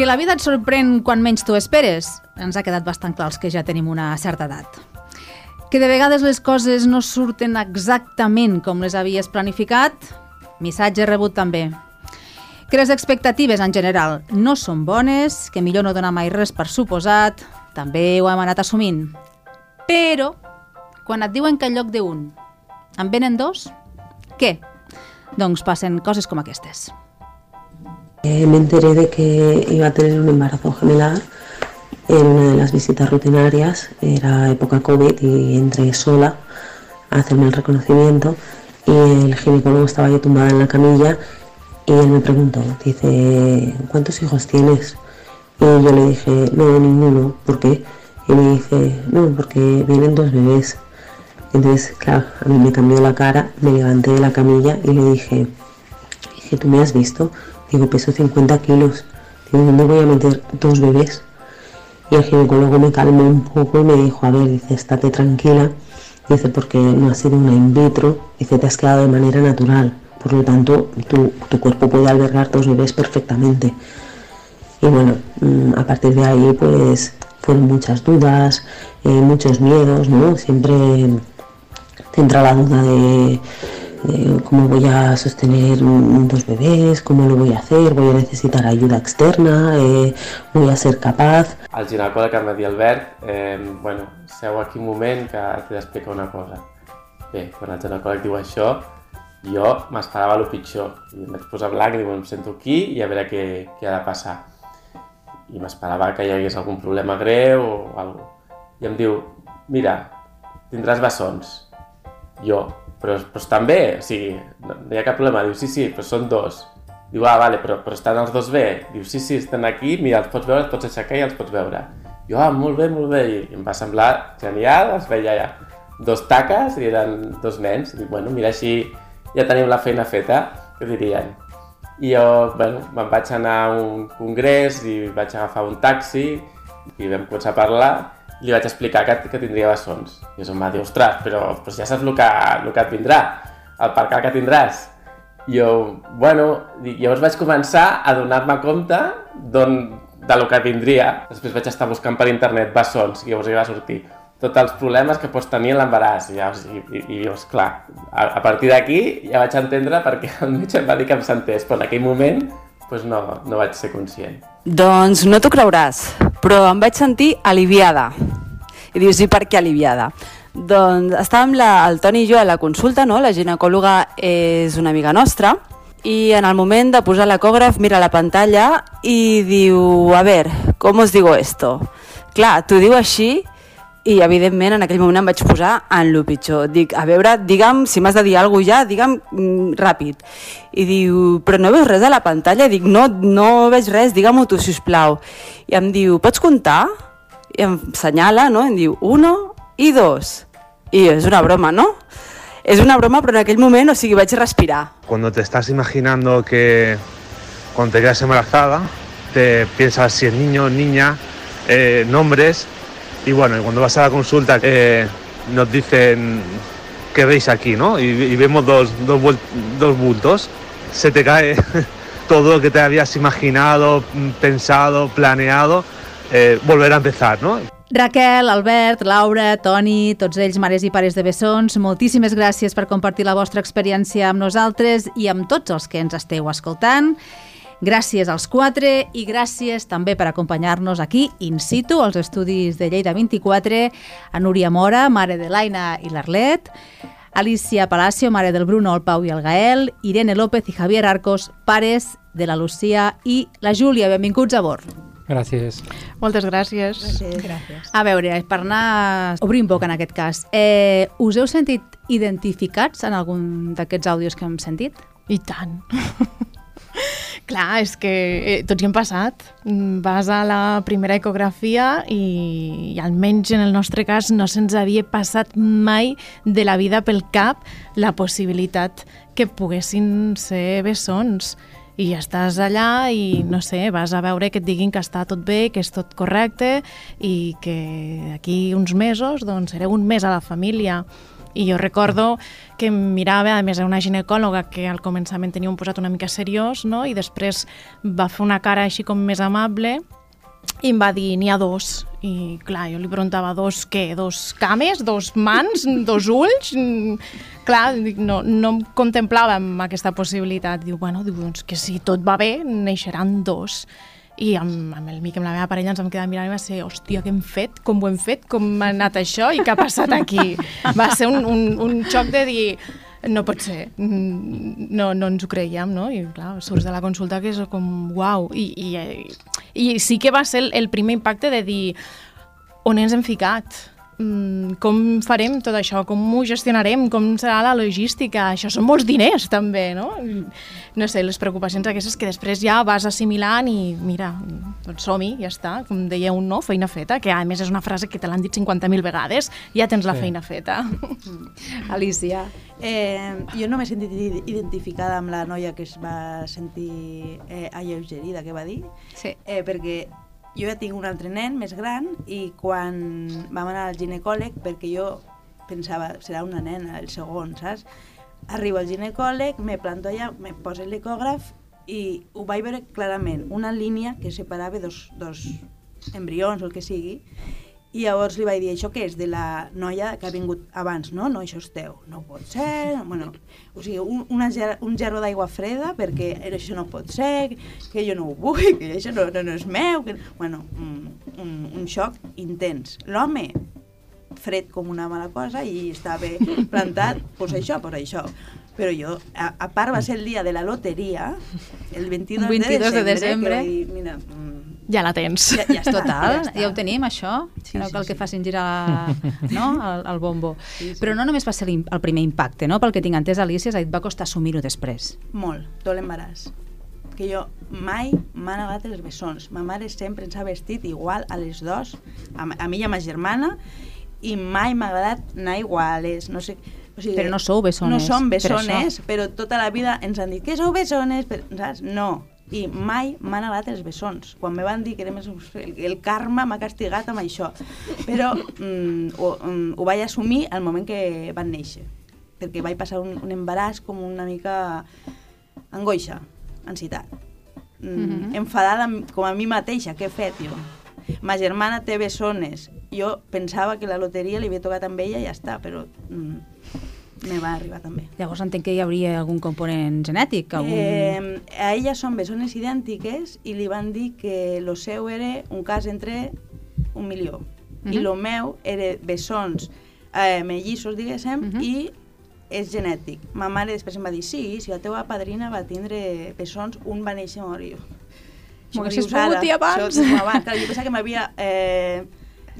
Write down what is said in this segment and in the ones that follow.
Que la vida et sorprèn quan menys t'ho esperes? Ens ha quedat bastant clar que ja tenim una certa edat. Que de vegades les coses no surten exactament com les havies planificat? Missatge rebut també. Que les expectatives en general no són bones, que millor no donar mai res per suposat, també ho hem anat assumint. Però, quan et diuen que en lloc d'un en venen dos, què? Doncs passen coses com aquestes. Eh, me enteré de que iba a tener un embarazo gemelar en una de las visitas rutinarias, era época COVID y entré sola a hacerme el reconocimiento y el ginecólogo estaba yo tumbada en la camilla y él me preguntó, dice, ¿cuántos hijos tienes? Y yo le dije, no, ninguno, ¿por qué? Y me dice, no, porque vienen dos bebés. Entonces, claro, a mí me cambió la cara, me levanté de la camilla y le dije, dije, ¿tú me has visto? Digo, peso 50 kilos. Digo, ¿dónde voy a meter dos bebés? Y el ginecólogo me calmó un poco y me dijo, a ver, dice, estate tranquila. Dice, porque no ha sido una in vitro. Dice, te has quedado de manera natural. Por lo tanto, tu, tu cuerpo puede albergar dos bebés perfectamente. Y bueno, mm, a partir de ahí, pues fueron muchas dudas, eh, muchos miedos, ¿no? Siempre te entra la duda de cómo voy a sostener dos bebés, cómo lo voy a hacer, voy a necesitar ayuda externa, eh, voy a ser capaz. El ginecòleg em va dir, Albert, eh, bueno, seu aquí un moment que t'he d'explicar una cosa. Bé, quan el ginecòleg diu això, jo m'esperava el pitjor. I em vaig posar blanc i dic, em sento aquí i a veure què, què ha de passar. I m'esperava que hi hagués algun problema greu o alguna cosa. I em diu, mira, tindràs bessons. Jo, però, però estan bé, o sigui, no, no hi ha cap problema. Diu, sí, sí, però són dos. Diu, ah, vale, però, però estan els dos bé. Diu, sí, sí, estan aquí, mira, els pots veure, els pots aixecar i els pots veure. Jo, ah, molt bé, molt bé, i em va semblar genial, es veia ja dos taques i eren dos nens. Dic, bueno, mira, així ja tenim la feina feta, que dirien. I jo, bueno, me'n vaig anar a un congrés i vaig agafar un taxi i vam començar a parlar li vaig explicar que, que tindria bessons. I em va dir, ostres, però, però ja saps el que, el que et vindrà, el per que tindràs. I jo, bueno, llavors vaig començar a donar-me compte d'on de lo que vindria. Després vaig estar buscant per internet bessons i llavors hi va sortir tots els problemes que pots tenir en l'embaràs. I, i, i, i llavors, clar, a, a partir d'aquí ja vaig entendre perquè el metge em va dir que em sentés, però en aquell moment pues no, no vaig ser conscient. Doncs no t'ho creuràs, però em vaig sentir aliviada. I dius, i per què aliviada? Doncs estàvem la, el Toni i jo a la consulta, no? la ginecòloga és una amiga nostra, i en el moment de posar l'ecògraf mira la pantalla i diu, a ver, com us digo esto? Clar, t'ho diu així i evidentment en aquell moment em vaig posar en lo pitjor. Dic, a veure, digue'm, si m'has de dir alguna cosa ja, digue'm mm, ràpid. I diu, però no veus res a la pantalla? Dic, no, no veig res, digue-m'ho tu, sisplau. I em diu, pots comptar? I em senyala, no? I em diu, uno i dos. I és una broma, no? És una broma, però en aquell moment, o sigui, vaig respirar. Cuando te estás imaginando que cuando te quedas embarazada, te piensas si es niño, niña, eh, nombres, y bueno, y cuando vas a la consulta eh, nos dicen que veis aquí, ¿no? Y, y vemos dos, dos, dos bultos, se te cae todo lo que te habías imaginado, pensado, planeado, eh, volver a empezar, ¿no? Raquel, Albert, Laura, Toni, tots ells mares i pares de bessons, moltíssimes gràcies per compartir la vostra experiència amb nosaltres i amb tots els que ens esteu escoltant. Gràcies als quatre i gràcies també per acompanyar-nos aquí in situ als estudis de Lleida 24, a Núria Mora, mare de l'Aina i l'Arlet, Alicia Palacio, mare del Bruno, el Pau i el Gael, Irene López i Javier Arcos, pares de la Lucía i la Júlia. Benvinguts a bord. Gràcies. Moltes gràcies. Gràcies. A veure, per anar obrint boca en aquest cas, eh, us heu sentit identificats en algun d'aquests àudios que hem sentit? I tant. Clar, és que eh, tots hi hem passat. Mm, Vas a la primera ecografia i, i almenys en el nostre cas no se'ns havia passat mai de la vida pel cap la possibilitat que poguessin ser bessons. I estàs allà i, no sé, vas a veure que et diguin que està tot bé, que és tot correcte i que d'aquí uns mesos doncs, sereu un mes a la família. I jo recordo que mirava, a més, una ginecòloga que al començament tenia un posat una mica seriós, no? i després va fer una cara així com més amable i em va dir, n'hi ha dos. I clar, jo li preguntava, dos què? Dos cames? Dos mans? Dos ulls? Clar, no, no em contemplava amb aquesta possibilitat. Diu, bueno, diu, doncs que si tot va bé, neixeran dos. I amb, amb el Mic, amb la meva parella, ens vam quedar mirant i va ser, hòstia, què hem fet? Com ho hem fet? Com ha anat això? I què ha passat aquí? Va ser un, un, un xoc de dir, no pot ser, Mm, no, no ens ho creiem, no? I clar, surts de la consulta que és com, uau, i, i, i sí que va ser el, el primer impacte de dir, on ens hem ficat? Mm, com farem tot això? Com ho gestionarem? Com serà la logística? Això són molts diners, també, no? No sé, les preocupacions aquestes que després ja vas assimilant i mira, doncs som-hi, ja està. Com deia un no, feina feta, que a més és una frase que te l'han dit 50.000 vegades, ja tens la Sí. feina feta. Alicia. Eh, jo no m'he sentit identificada amb la noia que es va sentir eh, alleugerida, que va dir, Sí. eh, perquè jo ja tinc un altre nen més gran i quan vam anar al ginecòleg, perquè jo pensava, serà una nena, el segon, saps? Arribo al ginecòleg, me planto allà, me posa l'ecògraf i ho vaig veure clarament, una línia que separava dos, dos embrions o el que sigui, i llavors li vaig dir, això què és? De la noia que ha vingut abans, no? No, això és teu. No pot ser. Bueno, o sigui, un, una, ger- un gerro d'aigua freda perquè això no pot ser, que jo no ho vull, que això no, no, no és meu. Que... Bueno, un, un, un xoc intens. L'home, fred com una mala cosa i estava plantat, pues això, pues això. Però jo, a, a part va ser el dia de la loteria, el 22, Un 22 de de desembre, desembre. que vaig dir, mira, mm, Ja la tens. ja, ja està, Total, ja, ja ho tenim, això. Sí, no sí, cal sí. que facin girar no? el, el bombo. Sí, sí. Però no només va ser el primer impacte, no? Pel que tinc entès, Alicia, et va costar assumir-ho després. Molt, tot l'embaràs. Que jo mai m'han agradat els bessons. Ma mare sempre ens ha vestit igual a les dos, a, a mi i a ma germana, i mai m'ha agradat anar iguales, no sé... O sigui, Però no sou bessones, No som per bessones, però tota la vida ens han dit que sou bessones, però, saps? No. I mai m'han agradat els bessons. Quan me van dir que érem els, el, el karma m'ha castigat amb això. Però mm, ho, mm, ho vaig assumir al moment que van néixer. Perquè vaig passar un, un embaràs com una mica angoixa, ansietat. Mm, Mhm. Enfadada amb- com a mi mateixa, què he fet jo? Ma germana té bessones. Jo pensava que la loteria li havia tocat amb ella i ja està, però mm, me va arribar també. Llavors entenc que hi hauria algun component genètic, algun... Eh, a ella són bessones idèntiques i li van dir que lo seu era un cas entre un milió. I Mhm. lo meu era bessons eh, mellissos, diguéssim, Mhm. i és genètic. Ma mare després em va dir, sí, si la teva padrina va tindre bessons, un va néixer a morir. M'ho haguessis pogut dir abans. això abans. Clar, jo pensava que m'havia eh,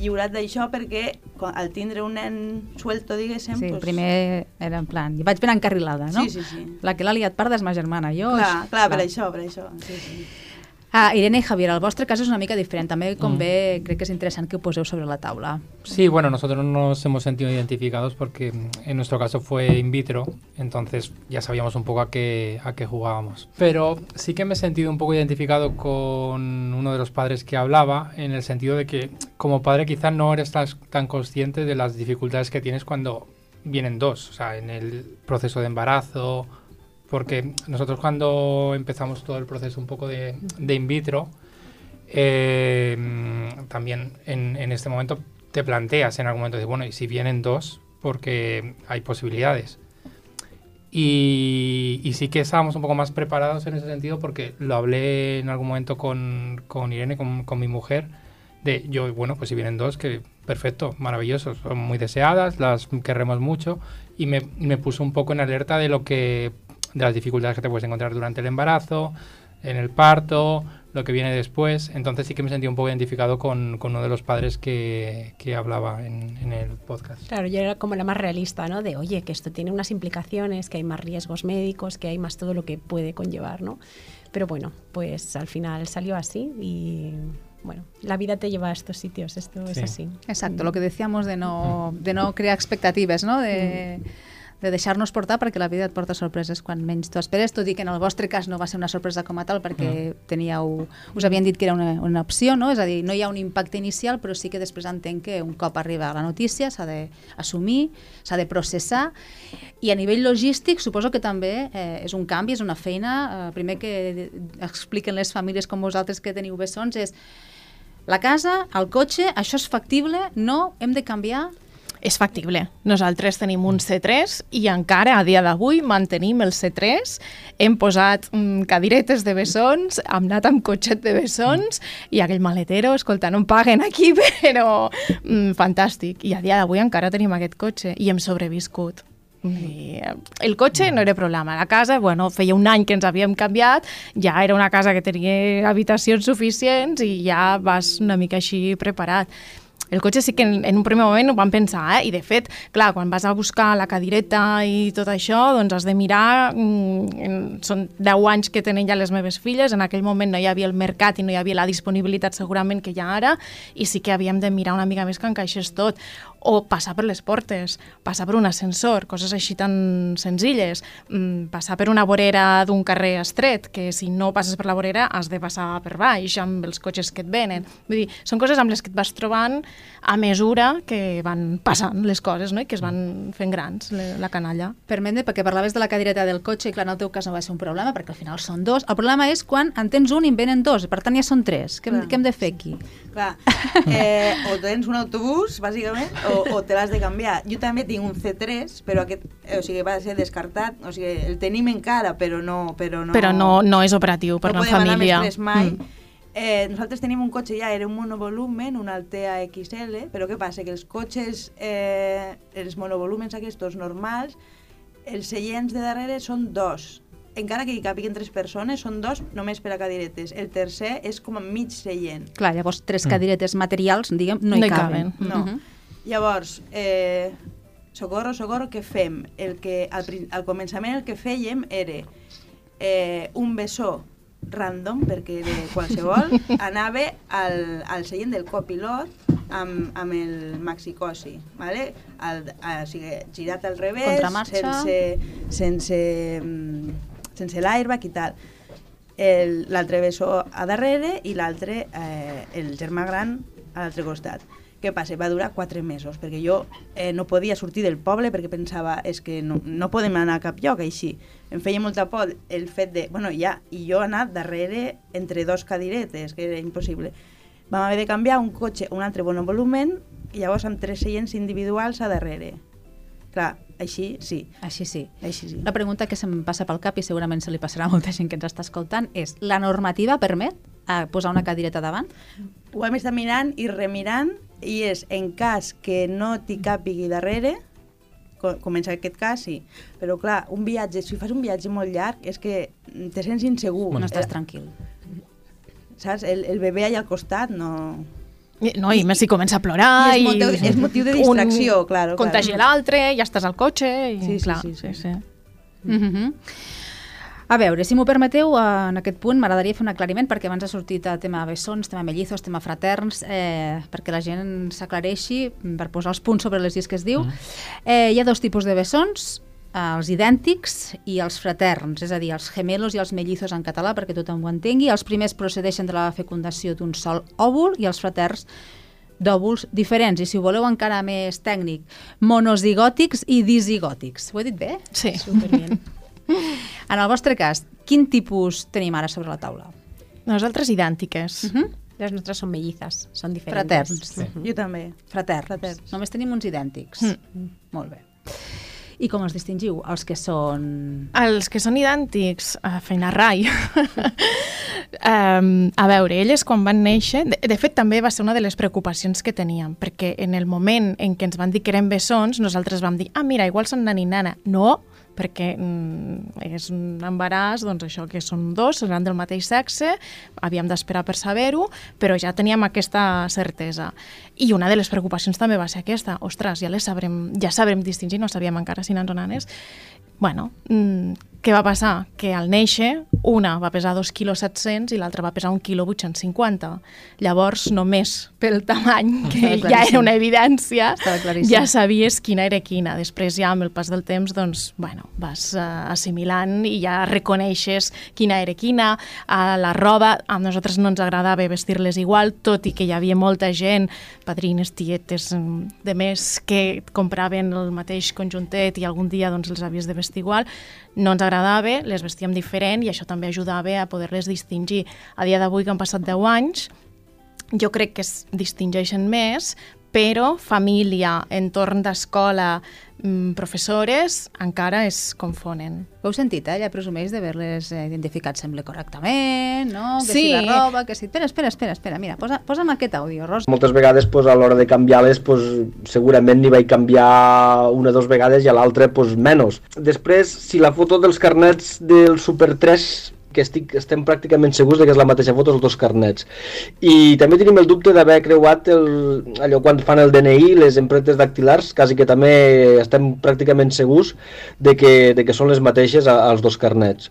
lliurat d'això perquè quan, al tindre un nen suelto, diguéssim... Sí, doncs- primer era en plan... I vaig ben encarrilada, no? Sí, sí, sí. La que l'ha liat parda és ma germana. Jo, Clar, clar, per això, per això. Sí, sí. Ah, Irene i Javier, el vostre cas és una mica diferent. També, com Mm. crec que és interessant que ho poseu sobre la taula. Sí, bueno, nosotros nos hemos sentido identificados porque mm, en nuestro caso fue in vitro, entonces ya sabíamos un poco a qué, a qué jugábamos. Pero sí que me he sentido un poco identificado con uno de los padres que hablaba, en el sentido de que como padre quizás no eres tan, tan consciente de las dificultades que tienes cuando vienen dos, o sea, en el proceso de embarazo, porque nosotros cuando empezamos todo el proceso un poco de, de in vitro, eh, también en, este momento te planteas en algún momento de, bueno, ¿y si vienen dos? Porque hay posibilidades. Y, y sí que estábamos un poco más preparados en ese sentido porque lo hablé en algún momento con, con Irene, con, con mi mujer, de yo, bueno, pues si vienen dos, que perfecto, maravilloso, son muy deseadas, las querremos mucho y me, me puso un poco en alerta de lo que, de las dificultades que te puedes encontrar durante el embarazo, en el parto, lo que viene después. Entonces sí que me sentí un poco identificado con, con uno de los padres que, que hablaba en, en el podcast. Claro, yo era como la más realista, ¿no? De, oye, que esto tiene unas implicaciones, que hay más riesgos médicos, que hay más todo lo que puede conllevar, ¿no? Pero bueno, pues al final salió así y bueno, la vida te lleva a estos sitios, esto es Sí. así. Exacto, lo que decíamos de no, de no crear expectatives, ¿no? De, de deixar-nos portar perquè la vida et porta sorpreses quan menys t'ho esperes, tot i que en el vostre cas no va ser una sorpresa com a tal perquè mm. teníeu, us havien dit que era una, una opció, no? és a dir, no hi ha un impacte inicial però sí que després entenc que un cop arriba la notícia s'ha d'assumir, s'ha de processar i a nivell logístic suposo que també eh, és un canvi, és una feina, eh, primer que expliquen les famílies com vosaltres que teniu bessons és la casa, el cotxe, això és factible? No? Hem de canviar? És factible. Nosaltres tenim un C3 i encara a dia d'avui mantenim el C3. Hem posat mm, cadiretes de bessons, hem anat amb cotxet de bessons i aquell maletero, escolta, no em paguen aquí, però mm, fantàstic. I a dia d'avui encara tenim aquest cotxe i hem sobreviscut. I eh, el cotxe no era problema. La casa, bueno, feia un any que ens havíem canviat, ja era una casa que tenia habitacions suficients i ja vas una mica així preparat. El cotxe sí que en, en un primer moment ho vam pensar, eh? i de fet, clar, quan vas a buscar la cadireta i tot això, doncs has de mirar, mm, són 10 anys que tenen ja les meves filles, en aquell moment no hi havia el mercat i no hi havia la disponibilitat segurament que hi ha ara, i sí que havíem de mirar una mica més que encaixés tot o passar per les portes, passar per un ascensor, coses així tan senzilles, mm, passar per una vorera d'un carrer estret, que si no passes per la vorera has de passar per baix amb els cotxes que et venen. Vull dir, són coses amb les que et vas trobant a mesura que van passant les coses no? i que es van fent grans, la canalla. Permet perquè parlaves de la cadireta del cotxe i clar, en el teu cas no va ser un problema perquè al final són dos. El problema és quan en tens un i en venen dos, per tant ja són tres. Què, què hem de fer aquí? Clar, eh, o tens un autobús, bàsicament, o, o te l'has de canviar. Jo també tinc un C3, però aquest, o sigui, va ser descartat, o sigui, el tenim encara, però no... Però no, però no, no és operatiu per no una família. No mai. Mm. Eh, nosaltres tenim un cotxe ja, era un monovolumen, un Altea XL, però què passa? Que els cotxes, eh, els monovolumens aquests normals, els seients de darrere són dos, encara que hi capiguin tres persones, són dos només per a cadiretes. El tercer és com a mig seient. Clar, llavors tres mm. cadiretes materials, diguem, no no hi caben. caben. No. Uh -huh. Llavors, eh, socorro, socorro, què fem? El que, al, al començament el que fèiem era eh, un bessó random, perquè de qualsevol, anava al, al seient del copilot amb, amb el maxicosi, ¿vale? El, o sigui, girat al revés, sense, sense, mm, sense l'airbag i tal. L'altre bessó a darrere i l'altre, eh, el germà gran, a l'altre costat. Què passa? Va durar quatre mesos, perquè jo eh, no podia sortir del poble perquè pensava és que no, no podem anar a cap lloc així. Em feia molta por el fet de... Bueno, ja, i jo anar darrere entre dos cadiretes, que era impossible. Vam haver de canviar un cotxe, un altre bon volumen, i llavors amb tres seients individuals a darrere. Clar, així sí. Així sí. Així sí. La pregunta que se'm passa pel cap i segurament se li passarà a molta gent que ens està escoltant és la normativa permet a posar una cadireta davant? Ho hem estat mirant i remirant i és en cas que no t'hi càpigui darrere, comença aquest cas, sí. Però clar, un viatge, si fas un viatge molt llarg, és que te sents insegur. No estàs tranquil. Saps? El, el bebè allà al costat no... No, i més si comença a plorar... I és, motiu, i... és motiu de distracció, un, claro. Contagia claro. l'altre, ja estàs al cotxe... I, sí, sí, clar, sí, sí, sí. sí. Mm -hmm. A veure, si m'ho permeteu, en aquest punt m'agradaria fer un aclariment perquè abans ha sortit el tema bessons, tema mellizos, tema fraterns, eh, perquè la gent s'aclareixi per posar els punts sobre les llistes que es diu. Mm. Eh, hi ha dos tipus de bessons, els idèntics i els fraterns, és a dir, els gemelos i els mellizos en català, perquè tothom ho entengui. Els primers procedeixen de la fecundació d'un sol òvul i els fraterns d'òvuls diferents, i si ho voleu encara més tècnic, monozigòtics i disigòtics. Ho he dit bé? Sí. Superbien. En el vostre cas, quin tipus tenim ara sobre la taula? Nosaltres idèntiques. Uh -huh. Les nostres són mellizes, són diferents. Fraterns. Sí. Uh -huh. Jo també. Fraterns. Fraterns. Només tenim uns idèntics. Mm. Molt bé. I com els distingiu? Els que són... Els que són idèntics, a feina rai. um, a veure, elles quan van néixer... De, de fet, també va ser una de les preocupacions que teníem, perquè en el moment en què ens van dir que eren bessons, nosaltres vam dir, ah, mira, igual són nana i nana. No, perquè mm, és un embaràs, doncs això, que són dos, seran del mateix sexe, havíem d'esperar per saber-ho, però ja teníem aquesta certesa. I una de les preocupacions també va ser aquesta, ostres, ja les sabrem, ja sabrem distingir, no sabíem encara si nans o nanes, bueno, mm, què va passar? Que al néixer, una va pesar 2 quilos 700 i l'altra va pesar 1 quilo 850. Llavors, només pel tamany, que ja era una evidència, ja sabies quina era quina. Després ja amb el pas del temps, doncs, bueno, vas uh, assimilant i ja reconeixes quina era quina. A la roba, a nosaltres no ens agradava vestir-les igual, tot i que hi havia molta gent, padrines, tietes, mm, de més, que compraven el mateix conjuntet i algun dia doncs, els havies de vestir igual, no ens agradava, les vestíem diferent i això també ajudava a poder-les distingir. A dia d'avui, que han passat 10 anys, jo crec que es distingeixen més, però família, entorn d'escola, mm, professores, encara es confonen. Ho heu sentit, eh? Ja presumeix d'haver-les eh, identificat, sembla correctament, no? Que Sí. si la roba, que si... Espera, espera, espera, espera. Mira, posa, posa'm aquest àudio, Ros. Moltes vegades pues, a l'hora de canviar-les pues, segurament n'hi vaig canviar una o dues vegades i a l'altra pues, menys. Després, si la foto dels carnets del Super 3 que estic, estem pràcticament segurs de que és la mateixa foto els dos carnets. I també tenim el dubte d'haver creuat el, allò quan fan el DNI, les empremtes dactilars, quasi que també estem pràcticament segurs de que, de que són les mateixes als dos carnets.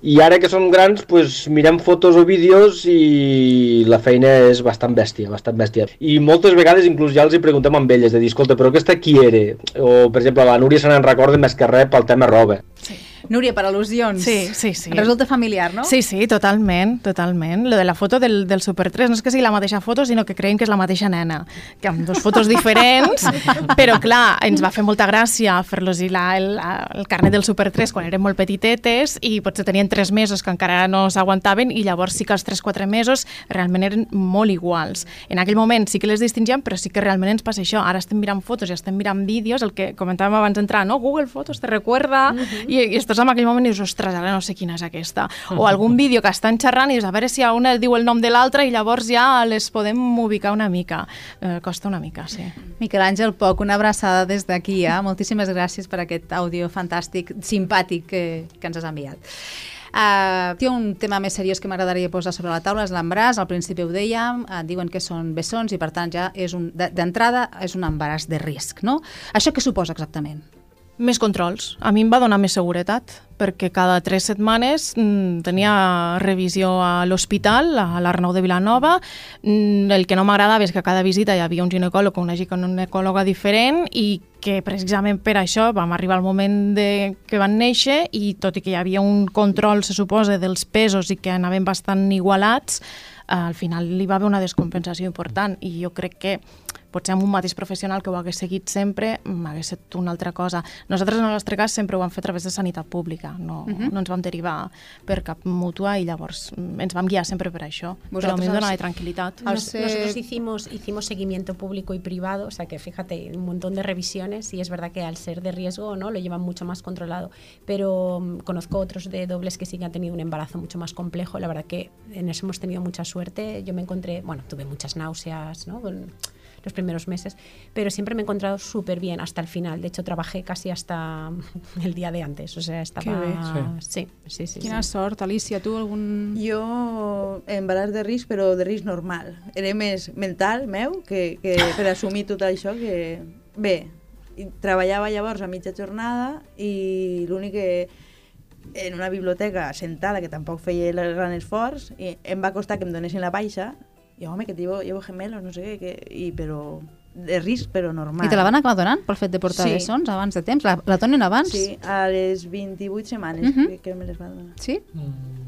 I ara que som grans, pues, mirem fotos o vídeos i la feina és bastant bèstia, bastant bèstia. I moltes vegades inclús ja els hi preguntem amb elles, de dir, escolta, però aquesta qui era? O, per exemple, la Núria se n'en recorda més que res pel tema roba. Núria, per al·lusions. Sí, sí, sí. Resulta familiar, no? Sí, sí, totalment, totalment. Lo de la foto del, del Super 3 no és que sigui la mateixa foto, sinó que creiem que és la mateixa nena, que amb dos fotos diferents, però clar, ens va fer molta gràcia fer-los la, el, el carnet del Super 3 quan eren molt petitetes i potser tenien 3 mesos que encara no s'aguantaven i llavors sí que els 3-4 mesos realment eren molt iguals. En aquell moment sí que les distingíem, però sí que realment ens passa això. Ara estem mirant fotos i estem mirant vídeos, el que comentàvem abans d'entrar, no? Google Fotos te recuerda, i, i estàs en aquell moment i dius, ostres, ara no sé quina és aquesta. O algun vídeo que estan xerrant i dius, a veure si a una diu el nom de l'altra i llavors ja les podem ubicar una mica. Eh, costa una mica, sí. Miquel Àngel Poc, una abraçada des d'aquí. Eh? Moltíssimes gràcies per aquest àudio fantàstic, simpàtic que, que ens has enviat. Uh, té un tema més seriós que m'agradaria posar sobre la taula, és l'embaràs, al principi ho dèiem, uh, diuen que són bessons i per tant ja és un, de- d'entrada és un embaràs de risc, no? Això què suposa exactament? Més controls. A mi em va donar més seguretat, perquè cada tres setmanes mm, tenia revisió a l'hospital, a l'Arnau de Vilanova. Mm, el que no m'agradava és que a cada visita hi havia un ginecòleg o una ginecòloga diferent i que precisament per això vam arribar al moment de que van néixer i tot i que hi havia un control, se suposa, dels pesos i que anaven bastant igualats, al final li va haver una descompensació important i jo crec que potser amb un mateix professional que ho hagués seguit sempre m'hagués estat una altra cosa. Nosaltres en el nostre cas sempre ho vam fer a través de sanitat pública, no, uh -huh. no ens vam derivar per cap mútua i llavors mm, ens vam guiar sempre per això. Però a mi em Vosaltres donava tranquil·litat. Ser- Nosotros hicimos, hicimos seguimiento público y privado, o sea que fíjate, un montón de revisiones y es verdad que al ser de riesgo no lo llevan mucho más controlado. Pero mm, conozco otros de dobles que sí que han tenido un embarazo mucho más complejo. La verdad que en eso hemos tenido mucha suerte. Yo me encontré, bueno, tuve muchas náuseas, ¿no? Con los primeros meses, pero siempre me he encontrado súper bien hasta el final. De hecho, trabajé casi hasta el día de antes. O sea, estaba. bé. Sí, sí, sí. Quina sí. sort, Alicia, tu algun... Jo, embaràs de risc, però de risc normal. Era més mental meu que, que per assumir tot això que... Bé, i treballava llavors a mitja jornada i l'únic que en una biblioteca sentada, que tampoc feia el gran esforç, i em va costar que em donessin la baixa, i home, que llevo, llevo gemelos, no sé què, que, i, però de risc, però normal. I te la van acabar donant pel fet de portar Sí. bessons abans de temps? La, la donen abans? Sí, a les 28 setmanes Mhm. que, que me les va donar. Sí?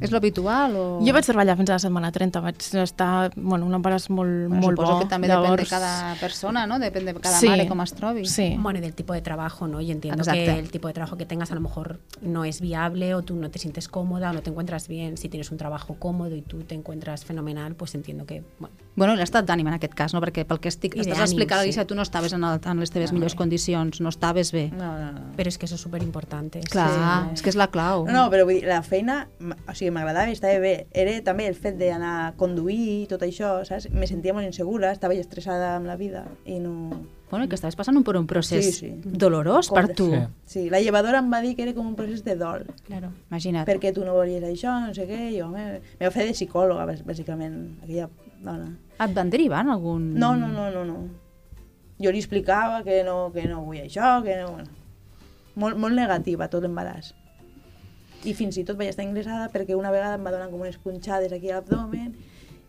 És l'habitual o...? Jo vaig treballar fins a la setmana 30, vaig estar, bueno, un embaràs molt, Bueno, molt suposo bo. que també depèn de cada persona, no? Depèn de cada Sí. mare com es trobi. Sí. Bueno, y del tipo de trabajo, ¿no? Y entiendo Exacto. que el tipo de trabajo que tengas a lo mejor no es viable o tú no te sientes cómoda o no te encuentras bien. Si tienes un trabajo cómodo y tú te encuentras fenomenal, pues entiendo que, bueno, Bueno, l'estat d'ànim en aquest cas, no? Perquè pel que estic, I estàs d'ànim, explicant, sí. Alicia, tu no estaves en, el, en les teves No, millors eh. condicions, no estaves bé. No, no, no. pero es que eso es súper importante. Clar, és que és la clau. No, no, però vull dir, la feina, o sigui, m'agradava i estava bé. Era també el fet d'anar a conduir i tot això, saps? Me sentia molt insegura, estava estressada amb la vida i no... Bueno, i que estaves passant per un procés Sí, sí. dolorós Com per tu. Sí. Sí, la llevadora em va dir que era com un procés de dol. Claro. Imagina't. Perquè tu no volies això, no sé què, jo me, me va fer de psicòloga, bàs- bàsicament, aquella dona. Et van derivar en algun... No, no, no, no, no. Jo li explicava que no, que no vull això, que no... Bueno, molt, molt negativa tot l'embaràs. i fins i tot vaig estar ingressada perquè una vegada em va donar com unes punxades aquí a l'abdomen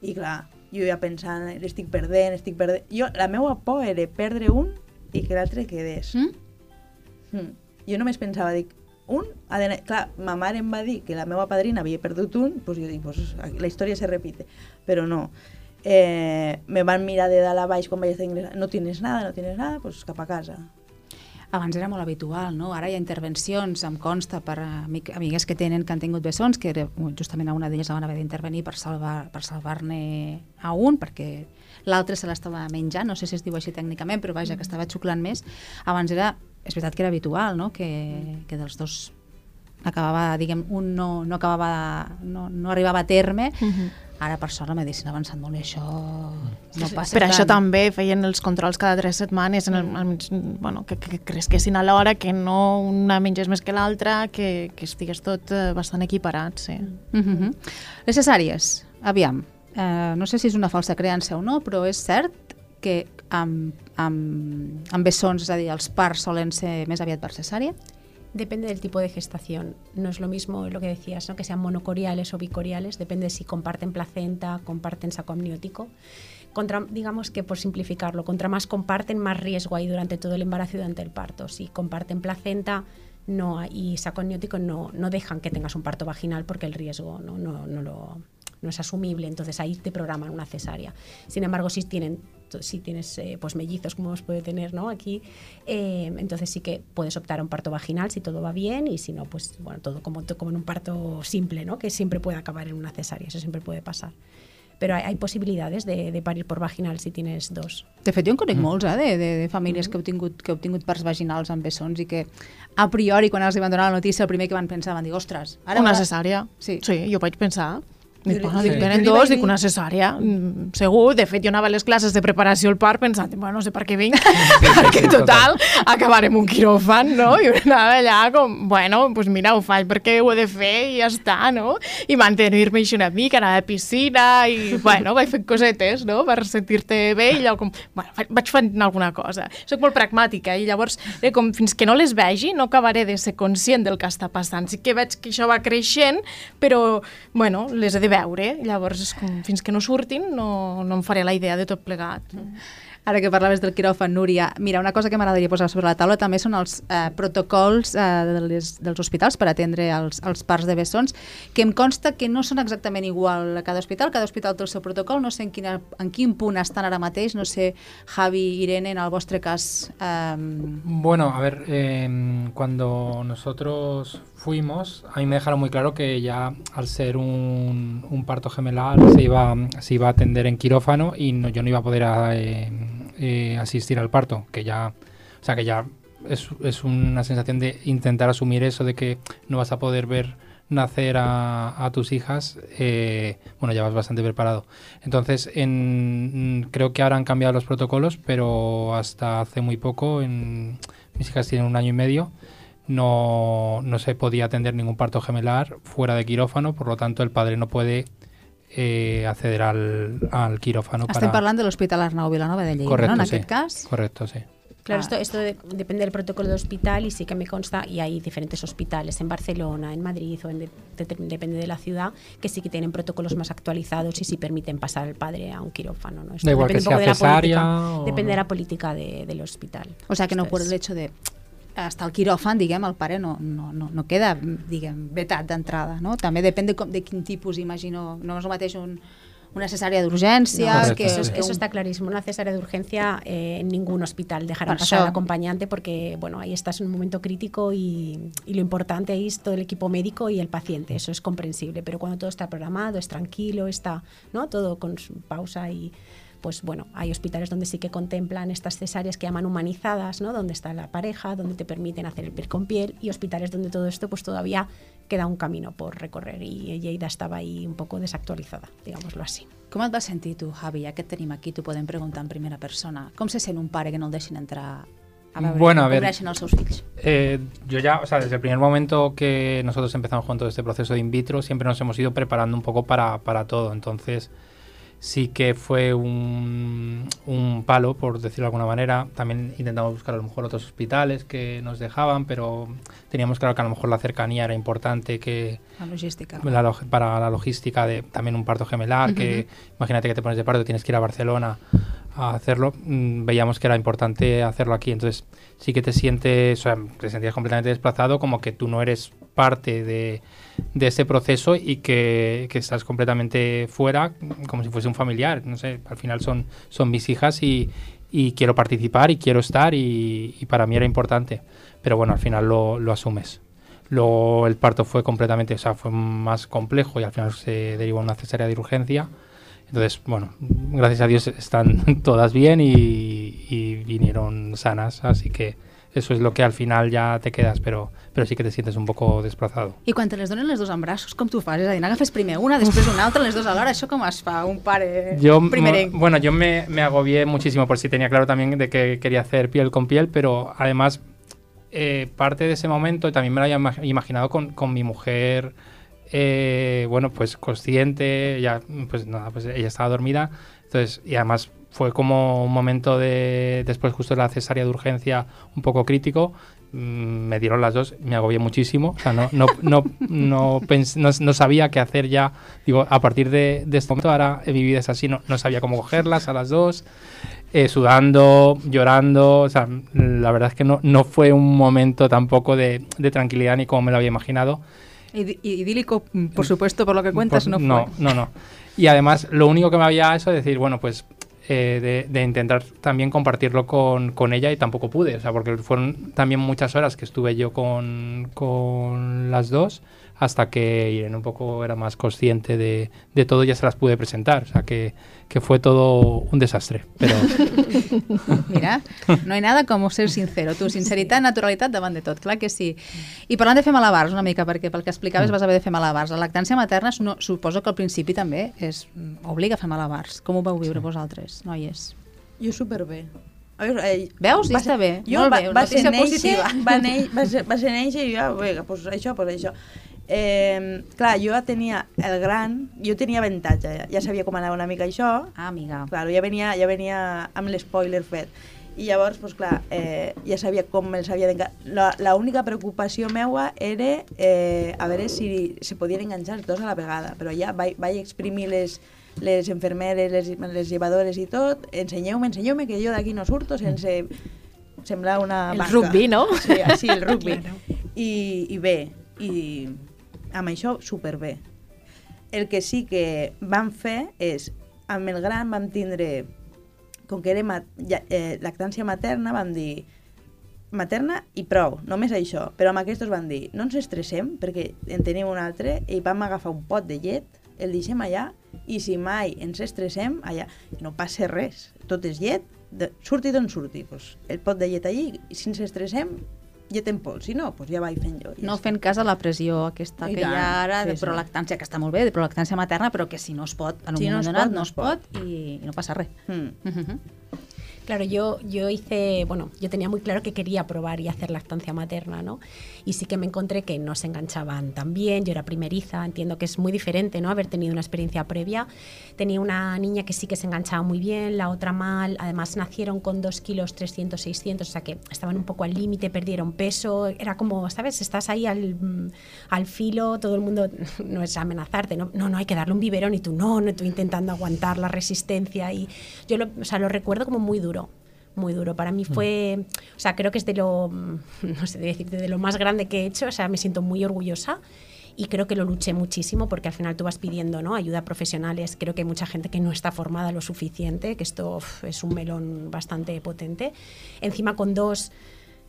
i clar, jo ja pensant, l'estic perdent, estic perdent... Jo, la meva por era perdre un i que l'altre quedés. Mm? Mm. Jo només pensava, dic, un ha d'anar... Clar, ma mare em va dir que la meva padrina havia perdut un, doncs jo dic, pues, la història se repite. Però no. Eh, me van mirar de dalt a baix quan vaig estar ingressada. No tienes nada, no tienes nada, pues cap a casa. Abans era molt habitual, no? Ara hi ha intervencions, em consta, per amic, amigues que tenen, que han tingut bessons, que era, justament a una d'elles la van haver d'intervenir per salvar-ne per salvar a un, perquè l'altre se l'estava menjant, no sé si es diu així tècnicament, però vaja, que estava xuclant més. Abans era, és veritat que era habitual, no?, que, que dels dos acabava, diguem, un no, no acabava, no, no arribava a terme, uh -huh. Ara per sort la medicina ha avançat molt i això no passa Per tant. això també feien els controls cada tres setmanes, en el, en, bueno, que, que cresquessin a l'hora, que no una mengés més que l'altra, que, que estigués tot eh, bastant equiparat, sí. Uh -huh. Les cesàries, aviam, eh, no sé si és una falsa creença o no, però és cert que amb, amb, amb bessons, és a dir, els parts solen ser més aviat per cesària? Depende del tipo de gestación. No es lo mismo lo que decías, ¿no? que sean monocoriales o bicoriales. Depende si comparten placenta, comparten saco amniótico. Digamos que por simplificarlo, contra más comparten, más riesgo hay durante todo el embarazo y durante el parto. Si comparten placenta no y saco amniótico, no, no dejan que tengas un parto vaginal porque el riesgo no, no, no lo, no es asumible, entonces ahí te programan una cesárea. Sin embargo, si tienen si tienes eh, pues mellizos como os puede tener ¿no? aquí, eh, entonces sí que puedes optar a un parto vaginal si todo va bien y si no, pues bueno, todo como, como en un parto simple, ¿no? que siempre puede acabar en una cesárea, eso siempre puede pasar. Pero hay, hay posibilidades de, de parir por vaginal si tienes dos. De fet, jo en conec molts, eh, de, de, de famílies que heu, tingut, que heu tingut parts vaginals amb bessons i que, a priori, quan els van donar la notícia, el primer que van pensar, van dir, ostres, ara... Una va- cesària. Sí. sí, jo vaig pensar. Dic, bueno, sí. dic, venen dos, dic una cesària, mm, segur. De fet, jo anava a les classes de preparació al part pensant, bueno, no sé per què vinc, perquè total, acabarem un quiròfan, no? I anava allà com, bueno, doncs pues mira, ho faig perquè ho he de fer i ja està, no? I mantenir-me així una mica, anar a la piscina i, bueno, vaig fent cosetes, no?, per sentir-te bé i allò com, bueno, vaig fent alguna cosa. Soc molt pragmàtica i llavors, eh, com fins que no les vegi, no acabaré de ser conscient del que està passant. Sí que veig que això va creixent, però, bueno, les he de veure. Llavors, és com, fins que no surtin, no, no em faré la idea de tot plegat. Ara que parlaves del quiròfan, Núria, mira, una cosa que m'agradaria posar sobre la taula també són els eh, protocols eh, de les, dels hospitals per atendre els, els parts de bessons, que em consta que no són exactament igual a cada hospital, cada hospital té el seu protocol, no sé en, quina, en quin punt estan ara mateix, no sé, Javi, Irene, en el vostre cas... Eh, Bueno, a ver, eh, cuando nosotros fuimos, a mí me dejaron muy claro que ya al ser un, parto gemelar se iba, se iba a atender en quirófano y no, yo no iba a poder eh, eh, asistir al parto, que ya, o sea, que ya es, es una sensación de intentar asumir eso de que no vas a poder ver nacer a, a tus hijas, eh, bueno, ya vas bastante preparado. Entonces, en, creo que ahora han cambiado los protocolos, pero hasta hace muy poco, en, mis hijas tienen un año y medio, no, no se podía atender ningún parto gemelar fuera de quirófano, por lo tanto el padre no puede eh, acceder al, al quirófano. estem parlant de l'Hospital Arnau Vilanova de Lleida, Correcto, no? En sí. aquest cas. Correcto, sí. Claro, Ah. esto, esto de- depende del protocolo de hospital y sí que me consta, y hay diferentes hospitales en Barcelona, en Madrid o en de- de- depende de la ciudad, que sí que tienen protocolos más actualizados y sí permiten pasar al padre a un quirófano. ¿no? Esto Da igual depende que un poco sea de la cesárea política, o Depende de la política de- del hospital. O sigui que no por es- el hecho de estar al quiròfan, diguem, el pare no, no, no, no queda, diguem, vetat d'entrada, no? També depèn de, com, de quin tipus, imagino, no és el mateix un, una cesària d'urgència No, que, eso, es- eso está clarísimo. Una cesárea de urgencia eh, en ningún hospital dejarán Por pasar al acompañante porque bueno, ahí estás en un momento crítico y, y lo importante ahí es todo el equipo médico y el paciente. Eso es comprensible. Pero cuando todo está programado, es tranquilo, está ¿no? todo con pausa y pues bueno, hay hospitales donde sí que contemplan estas cesáreas que llaman humanizadas, ¿no? Donde está la pareja, donde te permiten hacer el piel con piel y hospitales donde todo esto pues todavía queda un camino por recorrer y Lleida estaba ahí un poco desactualizada, digámoslo así. Com et vas sentir tu, Javi? Ja que et tenim aquí, t'ho podem preguntar en primera persona. Com se sent un pare que no el deixin entrar a veure Bueno, a ver. els seus fills? Eh, yo ya, o sea, desde el primer momento que nosotros empezamos con todo este proceso de in vitro, siempre nos hemos ido preparando un poco para, para todo. Entonces, sí que fue un, un, palo, por decirlo de alguna manera. También intentamos buscar a lo mejor otros hospitales que nos dejaban, pero teníamos claro que a lo mejor la cercanía era importante, que la logística. La, para la logística de también un parto gemelar, uh -huh. que imagínate que te pones de parto y tienes que ir a Barcelona a hacerlo, mmm, veíamos que era importante hacerlo aquí. Entonces sí que te sientes, o sea, te sentías completamente desplazado, como que tú no eres parte de, de ese proceso y que, que, estás completamente fuera, como si fuese un familiar. No sé, al final son, son mis hijas y, y quiero participar y quiero estar y, y, para mí era importante. Pero bueno, al final lo, lo asumes. Luego el parto fue completamente, o sea, fue más complejo y al final se derivó una cesárea de urgencia. Entonces, bueno, gracias a Dios están todas bien y, y vinieron sanas, así que eso es lo que al final ja te quedes, però, però sí que te sientes un poco desplazado. I quan te les donen les dos en braços, com tu fas? És a dir, n'agafes primer una, després una altra, les dos alhora, això com es fa un pare yo, primerenc? Bueno, yo me, me agobié muchísimo por si tenía claro también de que quería hacer piel con piel, pero además eh, parte de ese momento también me lo había imaginado con, con mi mujer eh, bueno, pues consciente, ya, pues nada, pues ella estaba dormida, entonces, y además fue como un momento de, después justo de la cesárea de urgencia un poco crítico, mm, me dieron las dos, me agobié muchísimo, o sea, no, no, no, no, pens, no, no, sabía qué hacer ya, digo, a partir de, de, este momento ahora mi vida es así, no, no sabía cómo cogerlas a las dos, eh, sudando, llorando, o sea, la verdad es que no, no fue un momento tampoco de, de tranquilidad ni como me lo había imaginado, idílico, por supuesto, por lo que cuentas, por, no fue. No, no, no. Y además, lo único que me había eso decir, bueno, pues eh, de, de, intentar también compartirlo con, con, ella y tampoco pude, o sea, porque fueron también muchas horas que estuve yo con, con las dos hasta que Irene un poco era más consciente de, de todo y ya se las pude presentar, o sea, que, que fue todo un desastre. Pero... Mira, no hay nada com ser sincero. Tu, sinceritat, naturalitat davant de tot, clar que sí. I parlant de fer malabars una mica, perquè pel que explicaves vas haver de fer malabars. La lactància materna no, suposo que al principi també és, obliga a fer malabars. Com ho vau viure sí. vosaltres, noies? Jo superbé. A veure, eh, Veus? Ja està bé. Jo Molt va, bé, va notícia ser néixer, positiva. va, neix, va, ser, va ser néixer i jo, vinga, pues això, pues això. Eh, clar, jo tenia el gran, jo tenia avantatge, ja, sabia com anava una mica això. Ah, amiga. Claro, ja venia, ja venia amb l'espoiler fet. I llavors, pues, clar, eh, ja sabia com me'ls havia d'enganxar. L'única preocupació meua era eh, a veure si se podien enganxar els dos a la vegada, però ja vaig, vaig exprimir les, les enfermeres, les, les llevadores i tot, ensenyeu-me, ensenyeu-me que jo d'aquí no surto sense semblar una El banca. rugby, no? Sí, sí el rugby. Claro. I, I bé, i amb això superbé. El que sí que vam fer és, amb el gran vam tindre, com que era mat, ja, eh, lactància materna, vam dir materna i prou, només això. Però amb aquests van dir, no ens estressem perquè en tenim un altre i vam agafar un pot de llet, el deixem allà i si mai ens estressem, allà, no passa res, tot és llet, de, surti d'on surti, pues, el pot de llet allí i si ens estressem, llet en pols, si no, pues ja vaig fent jo. Ja No fent cas a la pressió aquesta I que hi tant, ha ara de sí, sí. prolactància, que està molt bé, de prolactància materna, però que si no es pot, en un Si no moment es donat pot, no es pot i, i no passa res. Mm. Uh -huh. Claro, yo, yo hice, bueno, yo tenía muy claro que quería probar y hacer lactancia materna, ¿no? Y sí que me encontré que no se enganchaban tan bien, yo era primeriza, entiendo que es muy diferente, ¿no? Haber tenido una experiencia previa. Tenía una niña que sí que se enganchaba muy bien, la otra mal, además nacieron con 2 kilos 300, 600, o sea que estaban un poco al límite, perdieron peso, era como, ¿sabes? Estás ahí al, mm, al filo, todo el mundo, no es amenazarte, no, no, no, hay que darle un biberón y tú no, no, tú intentando aguantar la resistencia y yo lo, o sea, lo recuerdo como muy duro muy duro. Para mí fue, o sea, creo que es de lo, no sé decirte, de lo más grande que he hecho, o sea, me siento muy orgullosa y creo que lo luché muchísimo porque al final tú vas pidiendo ¿no? ayuda a profesionales. Creo que hay mucha gente que no está formada lo suficiente, que esto uf, es un melón bastante potente. Encima con dos...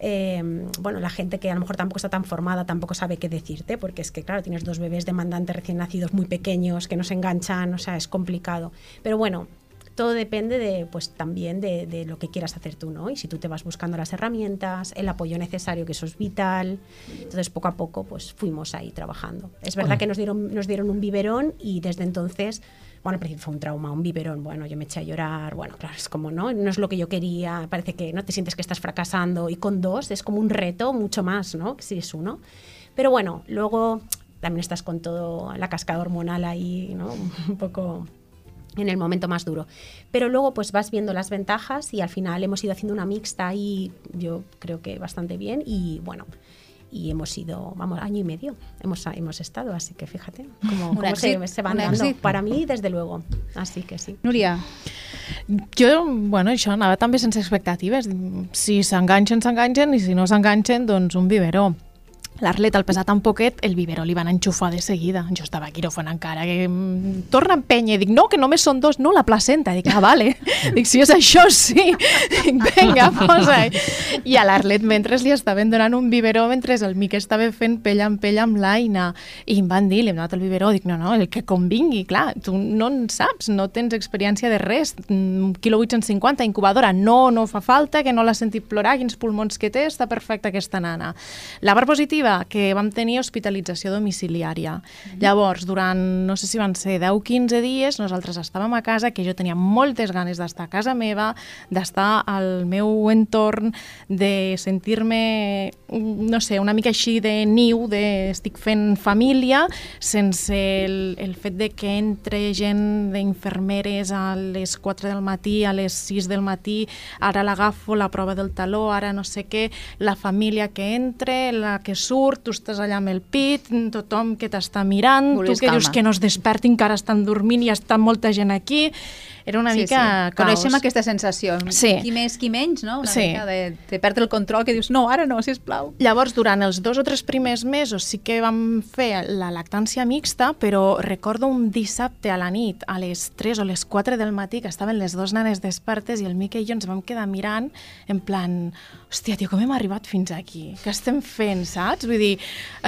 Eh, bueno, la gente que a lo mejor tampoco está tan formada tampoco sabe qué decirte, porque es que, claro, tienes dos bebés demandantes recién nacidos muy pequeños que no se enganchan, o sea, es complicado. Pero bueno, todo depende de, pues también de, de, lo que quieras hacer tú, ¿no? Y si tú te vas buscando las herramientas, el apoyo necesario, que eso es vital. Entonces, poco a poco, pues fuimos ahí trabajando. Es verdad que nos dieron, nos dieron un biberón y desde entonces, bueno, al principio fue un trauma, un biberón, bueno, yo me eché a llorar, bueno, claro, es como, ¿no? No es lo que yo quería, parece que no te sientes que estás fracasando y con dos es como un reto mucho más, ¿no? Que si es uno. Pero bueno, luego también estás con todo la cascada hormonal ahí, ¿no? Un poco en el momento más duro. Pero luego pues vas viendo las ventajas y al final hemos ido haciendo una mixta y yo creo que bastante bien y bueno, y hemos ido, vamos, año y medio hemos, hemos estado, así que fíjate cómo, se, van dando. Para mí, desde luego, así que sí. Núria, Jo, bueno, això anava també sense expectatives. Si s'enganxen, s'enganxen, i si no s'enganxen, doncs un biberó. L'Arlet, al pesar tan poquet, el biberó li van enxufar de seguida. Jo estava a quiròfan encara, que mm, torna a empènyer. Dic, no, que només són dos, no, la placenta. Dic, ah, vale. Dic, si és això, sí. Dic, vinga, posa I a l'Arlet, mentre li estaven donant un biberó, mentre el Miquel estava fent pell amb pell amb l'Aina, i em van dir, li hem donat el biberó, dic, no, no, el que convingui, clar, tu no en saps, no tens experiència de res, quilo 850, incubadora, no, no fa falta, que no l'ha sentit plorar, quins pulmons que té, està perfecta aquesta nana. La part positiva, que vam tenir hospitalització domiciliària. Llavors, durant, no sé si van ser 10-15 dies, nosaltres estàvem a casa, que jo tenia moltes ganes d'estar a casa meva, d'estar al meu entorn, de sentir-me, no sé, una mica així de niu, de estic fent família, sense el, el fet de que entre gent d'infermeres a les 4 del matí, a les 6 del matí, ara l'agafo, la prova del taló, ara no sé què, la família que entre, la que surt, tu estàs allà amb el pit, tothom que t'està mirant, Volies tu que dius calma. que no es desperti, encara estan dormint i està molta gent aquí. Era una sí, mica sí. caos. Coneixem aquesta sensació. Sí. Qui més, qui menys, no? Una Sí. mica de, de perdre el control, que dius, no, ara no, sisplau. Llavors, durant els dos o tres primers mesos sí que vam fer la lactància mixta, però recordo un dissabte a la nit, a les 3 o les 4 del matí, que estaven les dues nanes despertes i el Mica i jo ens vam quedar mirant en plan, hòstia, tio, com hem arribat fins aquí? Què estem fent, saps? Vull dir,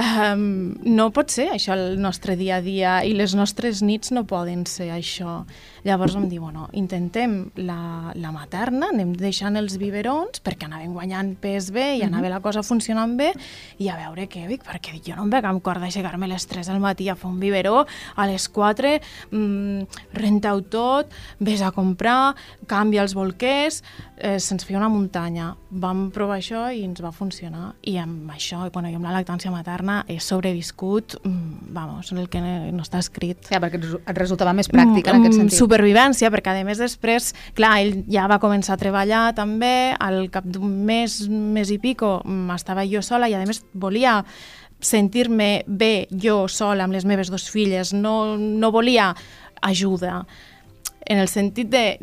um, no pot ser això el nostre dia a dia i les nostres nits no poden ser això. Llavors vam dir, bueno, intentem la, la materna, anem deixant els biberons perquè anaven guanyant pes bé i anava la cosa funcionant bé i a veure què, Vic, perquè dic, jo no em veig amb cor d'aixecar-me a les 3 del matí a fer un biberó, a les 4 mm, renta-ho tot, vés a comprar, canvia els bolquers, eh, se'ns feia una muntanya. Vam provar això i ens va funcionar. I amb això, i, bueno, i amb la lactància materna, he sobreviscut, mm, vamos, el que no està escrit. Ja, perquè et resultava més pràctic en aquest Mm, sentit. Supervivència, perquè a més després, clar, ell ja va començar a treballar també, al cap d'un mes, mes i pico, mm, estava jo sola i a més volia sentir-me bé jo sola amb les meves dues filles, no, no volia ajuda en el sentit de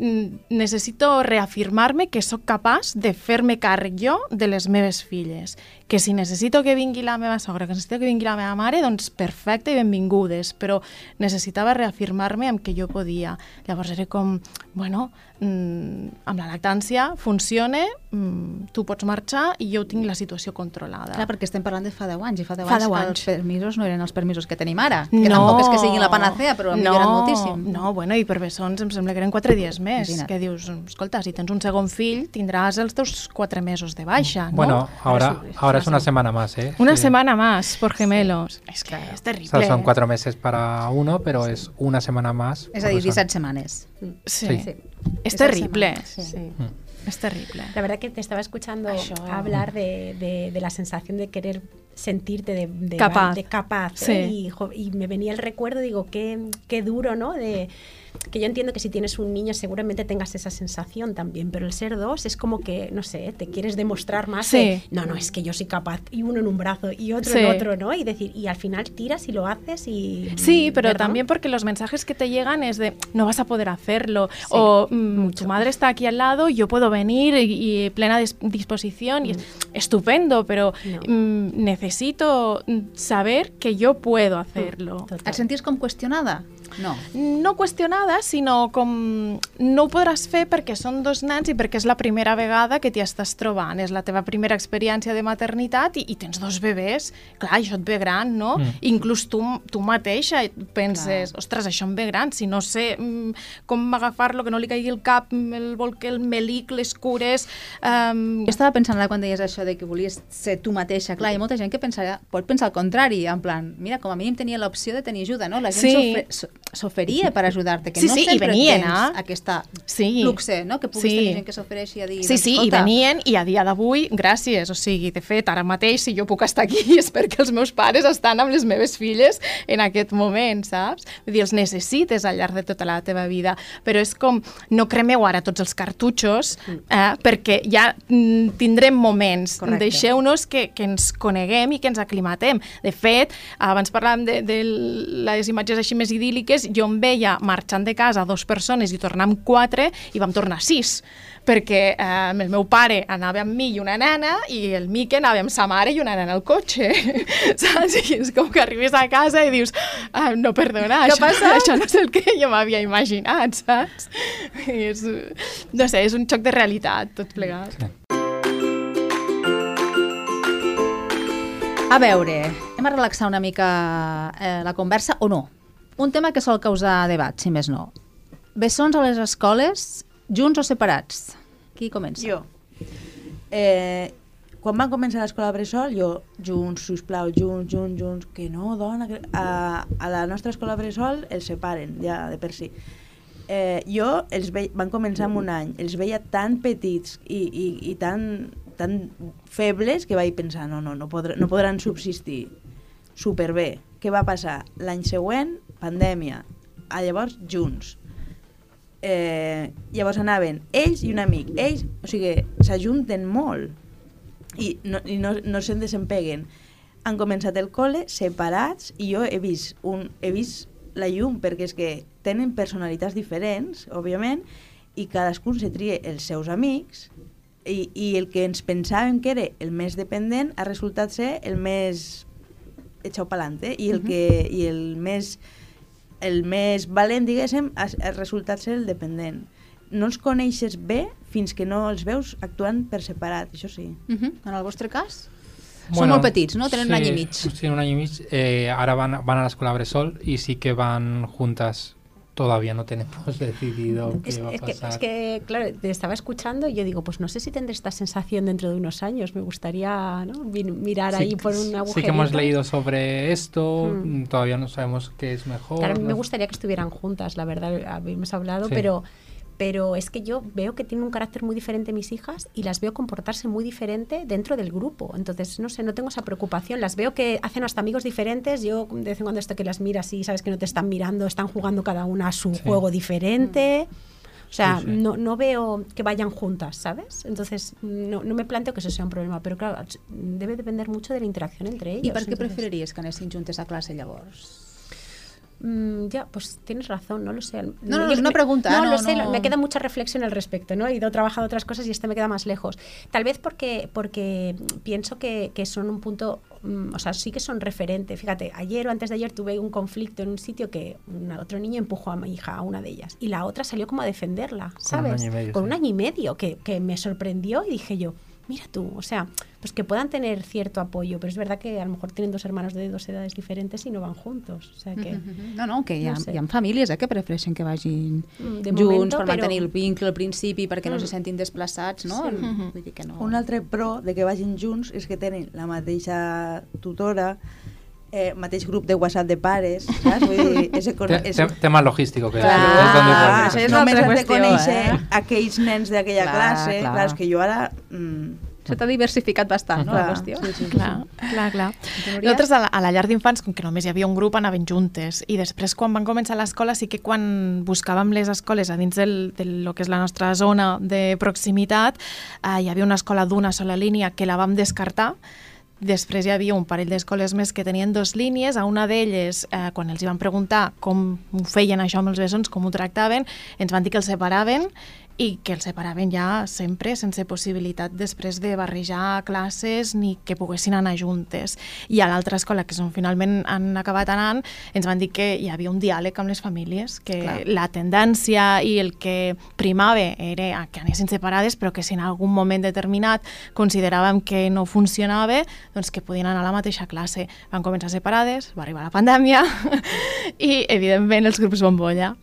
necessito reafirmar-me que sóc capaç de fer-me càrrec jo de les meves filles. Que si necessito que vingui la meva sogra, que necessito que vingui la meva mare, doncs perfecte i benvingudes, però necessitava reafirmar-me amb que jo podia. Llavors era com, bueno, mm, amb la lactància funciona, mm, tu pots marxar i jo tinc la situació controlada. Clar, perquè estem parlant de fa 10 anys, i fa 10 Fa anys, 10 que anys. els permisos no eren els permisos que tenim ara, que tampoc és que siguin la panacea, però han millorat moltíssim. No, bueno, i per bessons em sembla que eren 4 dies més, Imagina't. que dius, escolta, si tens un segon fill, tindràs els teus 4 mesos de baixa, no? Bueno, ahora, Ara ahora es una semana más, ¿eh? Una Sí. semana más por gemelos. Es que es O terrible. sea, son cuatro meses para uno, pero es una semana más. És a dir, por eso. 17 setmanes. Sí. Sí. Es 17 terrible. sí. Sí. Es terrible. La verdad que te estaba escuchando Això. hablar de, de- de la sensación de querer sentirte de, de- Capaz. de capaz ¿eh? Sí. y, jo- y me venía el recuerdo, digo, qué, qué duro, ¿no? De, que yo entiendo que si tienes un niño seguramente tengas esa sensación también, pero el ser dos es como que, no sé, te quieres demostrar más Sí. de, no, no, es que yo soy capaz, y uno en un brazo y otro Sí. en otro, ¿no? Y decir, y al final tiras y lo haces y... Sí, pero ¿verdad? también porque los mensajes que te llegan es de no vas a poder hacerlo o mm, tu madre está aquí al lado, yo puedo venir y, y plena dis- disposición y es estupendo, pero No. mm, necesito mm, saber que yo puedo hacerlo. Total. Et senties com qüestionada? No. no qüestionada, sinó com no ho podràs fer perquè són dos nens i perquè és la primera vegada que t'hi estàs trobant. És la teva primera experiència de maternitat i, i tens dos bebès. Clar, això et ve gran, no? Mm. Inclús tu, tu mateixa et penses, ostres, això em ve gran, si no sé mm, com agafar-lo, que no li caigui el cap, mm, el bolquer, el melic, les cures... Um, Jo estava pensant ara quan deies això de que volies ser tu mateixa. Clar, hi ha molta gent que pensarà, pot pensar el contrari, en plan, mira, com a mínim tenia l'opció de tenir ajuda, no? La gent Sí. S'oferia per ajudar-te, que Sí, no sí, i sempre venien, tens eh? aquesta Sí. luxe, no? que puguis Sí. tenir gent que s'ofereixi a dir... Sí, doncs, sí, i escolta, venien, i a dia d'avui, gràcies. O sigui, de fet, ara mateix, si jo puc estar aquí, és perquè els meus pares estan amb les meves filles en aquest moment, saps? Vull dir, els necessites al llarg de tota la teva vida, però és com, no cremeu ara tots els cartutxos, eh, perquè ja mm, tindrem moments. Deixeu-nos que, que ens coneguem i que ens aclimatem. De fet, abans parlàvem de, de les imatges així més idíl·liques, jo em veia marxant de casa dos persones i tornant quatre i vam tornar sis perquè eh, el meu pare anava amb mi i una nena i el Mique anava amb sa mare i una nena al cotxe saps? I és com que arribes a casa i dius ah, no, perdona, Què això, passa? això no és el que jo m'havia imaginat saps? I és, no sé, és un xoc de realitat tot plegat sí. A veure, hem a relaxar una mica eh, la conversa o no? Un tema que sol causar debat, si més no. Bessons a les escoles, junts o separats? Qui comença? Jo. Eh, quan van començar l'escola bressol, jo, junts, sisplau, junts, junts, junts, que no, dona, que... A, a la nostra escola bressol els separen, ja, de per si. Eh, jo els ve... van començar en un any, els veia tan petits i, i, i tan, tan febles que vaig pensar, no, no, no, podr no podran subsistir. Superbé. Què va passar? L'any següent, pandèmia. A llavors, junts eh, llavors anaven ells i un amic, ells, o sigui, s'ajunten molt i no, i no, no se'n desempeguen. Han començat el col·le separats i jo he vist, un, he vist la llum perquè és que tenen personalitats diferents, òbviament, i cadascun se tria els seus amics i, i el que ens pensàvem que era el més dependent ha resultat ser el més echau pa'lante i el, que, i el més el més valent, diguéssim, ha, ha resultat ser el dependent. No els coneixes bé fins que no els veus actuant per separat, això sí. Uh -huh. En el vostre cas? Són molt petits, no? Tenen un any i mig. Sí, un any i mig. Eh, ara van, van a l'escola Bressol y sí que van juntas. Todavía no tenemos decidido qué Es, va a es que, es que, claro, te estaba escuchando y yo digo, pues no sé si tendré esta sensación dentro de unos años. Me gustaría ¿no? Mirar Sí, ahí por un agujerito. Sí que hemos leído sobre esto, Mm. todavía no sabemos qué es mejor. Claro, me gustaría que estuvieran juntas, la verdad, habíamos hablado, Sí. pero, pero es que yo veo que tienen un carácter muy diferente mis hijas y las veo comportarse muy diferente dentro del grupo. Entonces, no sé, no tengo esa preocupación. Las veo que hacen hasta amigos diferentes. Yo de vez en cuando esto que las miras y sabes que no te están mirando, están jugando cada una a su Sí. juego diferente. O sea, Sí, sí. No, no veo que vayan juntas, ¿sabes? Entonces, no, no me planteo que eso sea un problema, pero claro, debe depender mucho de la interacción entre ellos. I per què Entonces- preferiries que anessin juntes a classe llavors? Mm, ya, pues tienes razón, no lo sé. No, no, es una pregunta, No, no, lo sé, no. me queda mucha reflexión al respecto, ¿no? He ido trabajando otras cosas y este me queda más lejos. Tal vez porque, porque pienso que, que son un punto, mm, o sea, sí que son referente. Fíjate, ayer o antes de ayer tuve un conflicto en un sitio que otro niño empujó a mi hija, a una de ellas, y la otra salió como a defenderla, Con un ¿sabes? año y medio, Con sí. un año y medio, que, que me sorprendió y dije yo, mira tú, o sea, pues que puedan tener cierto apoyo, pero es verdad que a lo mejor tienen dos hermanos de dos edades diferentes y no van juntos. O sea que... No, no, que hi ha, No sé. hi ha famílies eh, que prefereixen que vagin Mm, de junts momento, per però- mantenir el vincle al principi, perquè no Mm. se sentin desplaçats, no? Sí. Vull dir que no... Un altre pro de que vagin junts és que tenen la mateixa tutora, eh, mateix grup de WhatsApp de pares, saps? Vull dir, és, és, te- tema logístico, que Clar, donde clar, és només has de qüestió, conèixer eh? aquells nens d'aquella Clar, classe. clar. Clar, és que jo ara... Mm, Se t'ha diversificat bastant, no, la Clar, qüestió? sí, sí, sí. Clar, clar, clar. Núria? Nosaltres a la, a la llar d'infants, com que només hi havia un grup, anaven juntes. I després, quan van començar l'escola, sí que quan buscàvem les escoles a dins del, del lo que és la nostra zona de proximitat, eh, hi havia una escola d'una sola línia que la vam descartar, Després hi havia un parell d'escoles més que tenien dues línies. A una d'elles, eh, quan els hi van preguntar com feien això amb els bessons, com ho tractaven, ens van dir que els separaven i que els separaven ja sempre sense possibilitat després de barrejar classes ni que poguessin anar juntes. I a l'altra escola, que és on finalment han acabat anant, ens van dir que hi havia un diàleg amb les famílies, que Clar. la tendència i el que primava era que anessin separades, però que si en algun moment determinat consideràvem que no funcionava, doncs que podien anar a la mateixa classe. Van començar separades, va arribar la pandèmia i, evidentment, els grups bombolla.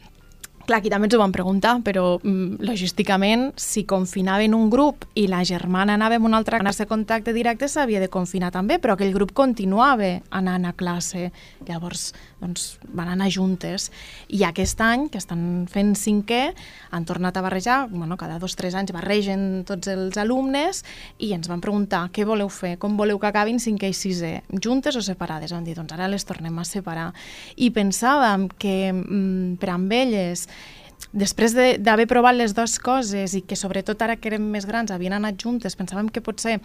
Clar, aquí també ens ho van preguntar, però mm, logísticament, si confinaven un grup i la germana anava amb un altre classe de contacte directe, s'havia de confinar també, però aquell grup continuava anant a classe. Llavors, doncs, van anar juntes. I aquest any, que estan fent cinquè, han tornat a barrejar, bueno, cada dos o tres anys barregen tots els alumnes i ens van preguntar què voleu fer, com voleu que acabin cinquè i sisè, juntes o separades? Van dir, doncs ara les tornem a separar. I pensàvem que mm, per amb elles després d'haver provat les dues coses i que sobretot ara que érem més grans havien anat juntes, pensàvem que potser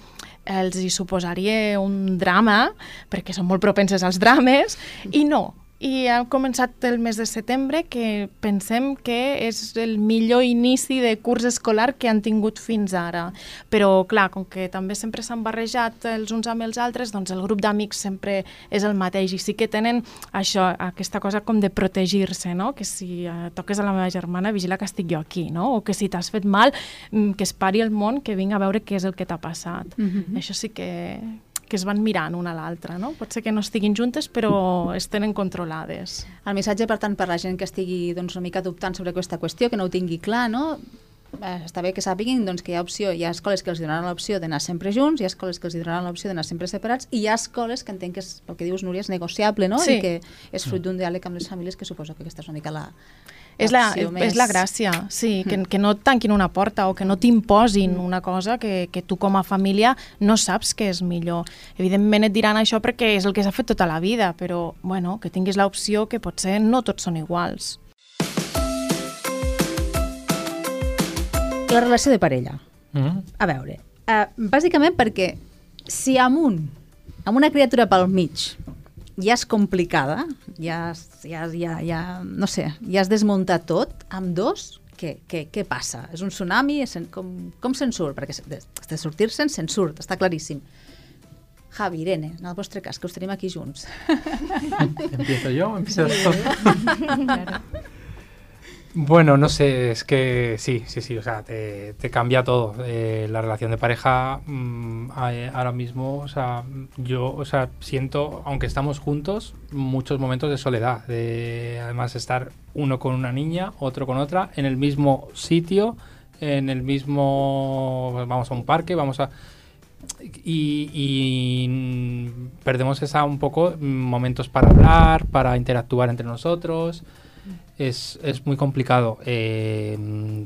els hi suposaria un drama, perquè són molt propenses als drames, i no, i ha començat el mes de setembre que pensem que és el millor inici de curs escolar que han tingut fins ara. Però, clar, com que també sempre s'han barrejat els uns amb els altres, doncs el grup d'amics sempre és el mateix i sí que tenen això, aquesta cosa com de protegir-se, no? Que si eh, toques a la meva germana, vigila que estic jo aquí, no? O que si t'has fet mal, mm, que es pari el món, que vinga a veure què és el que t'ha passat. Mm -hmm. Això sí que, que es van mirant una a l'altra, no? Pot ser que no estiguin juntes, però es tenen controlades. El missatge, per tant, per la gent que estigui doncs, una mica dubtant sobre aquesta qüestió, que no ho tingui clar, no? Eh, està bé que sàpiguin doncs, que hi ha opció, hi ha escoles que els donaran l'opció d'anar sempre junts, hi ha escoles que els donaran l'opció d'anar sempre separats, i hi ha escoles que entenc que és, el que dius, Núria, és negociable, no? Sí. I que és fruit d'un diàleg amb les famílies, que suposo que aquesta és una mica la, és la, és la gràcia, sí, que, que no et tanquin una porta o que no t'imposin una cosa que, que tu com a família no saps que és millor. Evidentment et diran això perquè és el que s'ha fet tota la vida, però bueno, que tinguis l'opció que potser no tots són iguals. La relació de parella. Mm -hmm. A veure, uh, bàsicament perquè si amb un, amb una criatura pel mig ja és complicada, ja, ja, ja, ja no sé, ja has desmuntat tot, amb dos, què, què, què passa? És un tsunami? És, com, com se'n surt? Perquè de, de sortir-se'n, se'n surt, està claríssim. Javi, Irene, en el vostre cas, que us tenim aquí junts. ¿Empiezo yo o empiezas tú? Bueno, no sé, es que sí, sí, sí, o sea, te, cambia todo. Eh, la relación de pareja mm, a- ahora mismo, o sea, yo, o sea, siento, aunque estamos juntos, muchos momentos de soledad. De, además, estar uno con una niña, otro con otra, en el mismo sitio, en el mismo, vamos a un parque, vamos a y, y, mm, perdemos esa un poco mm, momentos para hablar, para interactuar entre nosotros. Es, es muy complicado. Eh,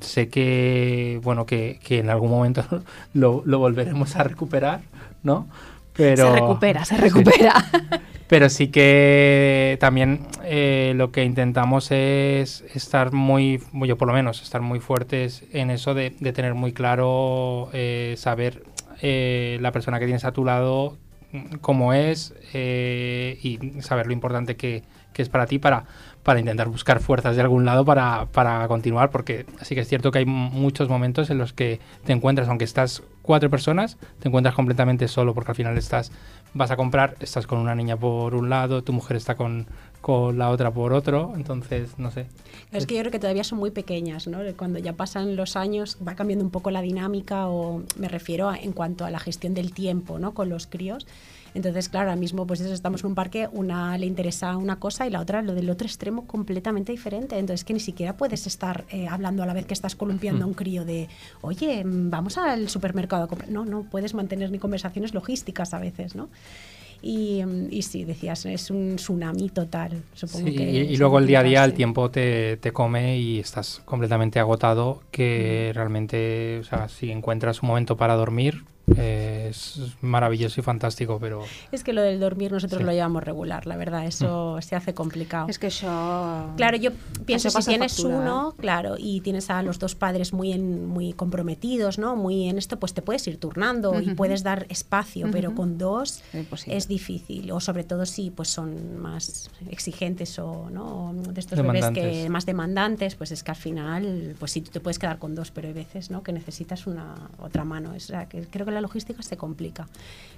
sé que bueno que, que en algún momento lo, lo volveremos a recuperar, ¿no? Pero Se recupera, se Sí. recupera. Pero sí que también eh, lo que intentamos es estar muy, yo por lo menos, estar muy fuertes en eso de, de tener muy claro, eh, saber eh, la persona que tienes a tu lado mm, cómo es eh, y saber lo importante que, que es para ti para, para intentar buscar fuerzas de algún lado para, para continuar, porque sí que es cierto que hay muchos momentos en los que te encuentras, aunque estás cuatro personas, te encuentras completamente solo, porque al final estás, vas a comprar, estás con una niña por un lado, tu mujer está con, con la otra por otro, entonces, no sé. Es que yo creo que todavía son muy pequeñas, ¿no? Cuando ya pasan los años va cambiando un poco la dinámica o me refiero en cuanto a la gestión del tiempo, ¿no? Con los críos. Entonces, claro, ahora mismo pues eso, estamos en un parque, una le interesa una cosa y la otra lo del otro extremo completamente diferente. Entonces que ni siquiera puedes estar eh, hablando a la vez que estás columpiando a un crío de, oye, vamos al supermercado a comprar. No, no puedes mantener ni conversaciones logísticas a veces, ¿no? Y, y sí, decías, es un tsunami total, supongo Sí, que... y, y luego el día a día el tiempo te, te come y estás completamente agotado que realmente, o sea, si encuentras un momento para dormir eh, es maravilloso y fantástico, pero Es que lo del dormir nosotros Sí. lo llevamos regular, la verdad, eso se hace complicado. És que això... Claro, yo pienso si tienes factura, uno, claro, y tienes a los dos padres muy en, muy comprometidos, ¿no? Muy en esto, pues te puedes ir turnando y Ujú. puedes dar espacio, pero Ujú. con dos Imposible. es difícil, o sobre todo si pues son más exigentes o no O de estos bebés que más demandantes, pues es que al final, pues sí, tú te puedes quedar con dos, pero hay veces, ¿no? Que necesitas una otra mano. O sea, que creo que la logística se complica,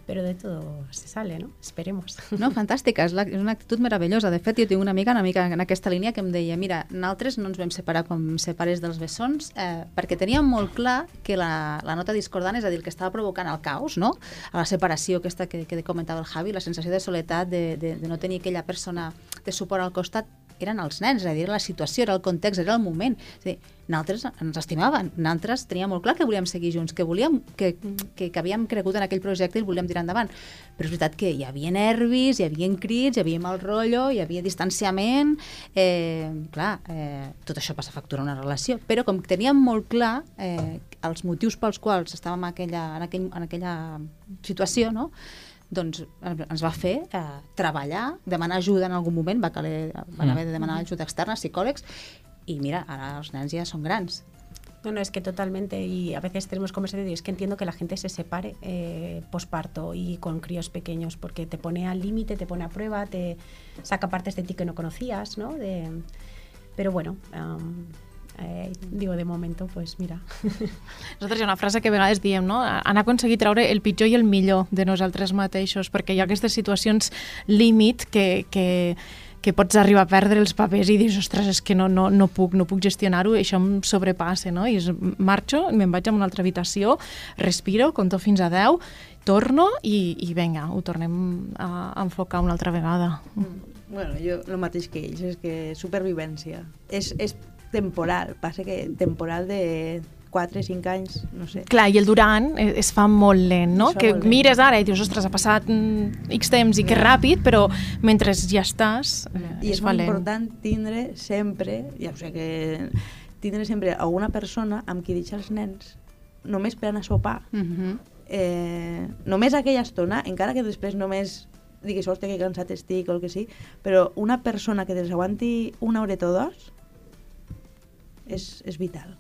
pero de todo se sale, ¿no? Esperemos. No, fantàstica, és, la, és una actitud meravellosa. De fet, jo tinc una amiga una mica en aquesta línia que em deia mira, nosaltres no ens vam separar com separes dels bessons eh, perquè teníem molt clar que la, la nota discordant, és a dir, el que estava provocant el caos, no? a la separació aquesta que, que comentava el Javi, la sensació de soledat, de, de, de no tenir aquella persona de suport al costat, eren els nens, és a dir, la situació, era el context, era el moment. És a dir, nosaltres ens estimaven, nosaltres teníem molt clar que volíem seguir junts, que volíem que, que, que havíem cregut en aquell projecte i el volíem tirar endavant. Però és veritat que hi havia nervis, hi havia crits, hi havia mal rotllo, hi havia distanciament... Eh, clar, eh, tot això passa a factura una relació. Però com que teníem molt clar eh, els motius pels quals estàvem aquella, en aquell, en aquella situació, no? Doncs ens va fer eh, treballar, demanar ajuda en algun moment, va, caler, van haver de demanar ajuda externa, psicòlegs, i mira, ara els nens ja són grans. No, no, es que totalmente, y a veces tenemos conversaciones y es que entiendo que la gente se separe eh, posparto y con críos pequeños, porque te pone al límite, te pone a prueba, te saca partes de ti que no conocías, ¿no? De, pero bueno, um, eh, digo, de momento, pues mira. Nosaltres hi ha una frase que a vegades diem, no? Han aconseguit treure el pitjor i el millor de nosaltres mateixos, perquè hi ha aquestes situacions límit que, que, que pots arribar a perdre els papers i dius, ostres, és que no, no, no puc, no puc gestionar-ho, i això em sobrepassa, no? I és, marxo, me'n vaig a una altra habitació, respiro, conto fins a 10, torno i, i vinga, ho tornem a, a enfocar una altra vegada. Mm. Bueno, jo el mateix que ells, és que supervivència. És, és temporal, passa que temporal de 4, 5 anys, no sé. Clar, i el durant es, es fa molt lent, no? Es Que lent. mires ara i dius, ostres, ha passat mm, X temps i que ràpid, però mentre ja estàs, eh, I és es molt important tindre sempre, ja ho sé que tindre sempre alguna persona amb qui deixar els nens només per anar a sopar. Mm -hmm. eh, només aquella estona, encara que després només diguis, hòstia, que cansat estic o el que sí, però una persona que desaguanti una horeta o dos és, és vital.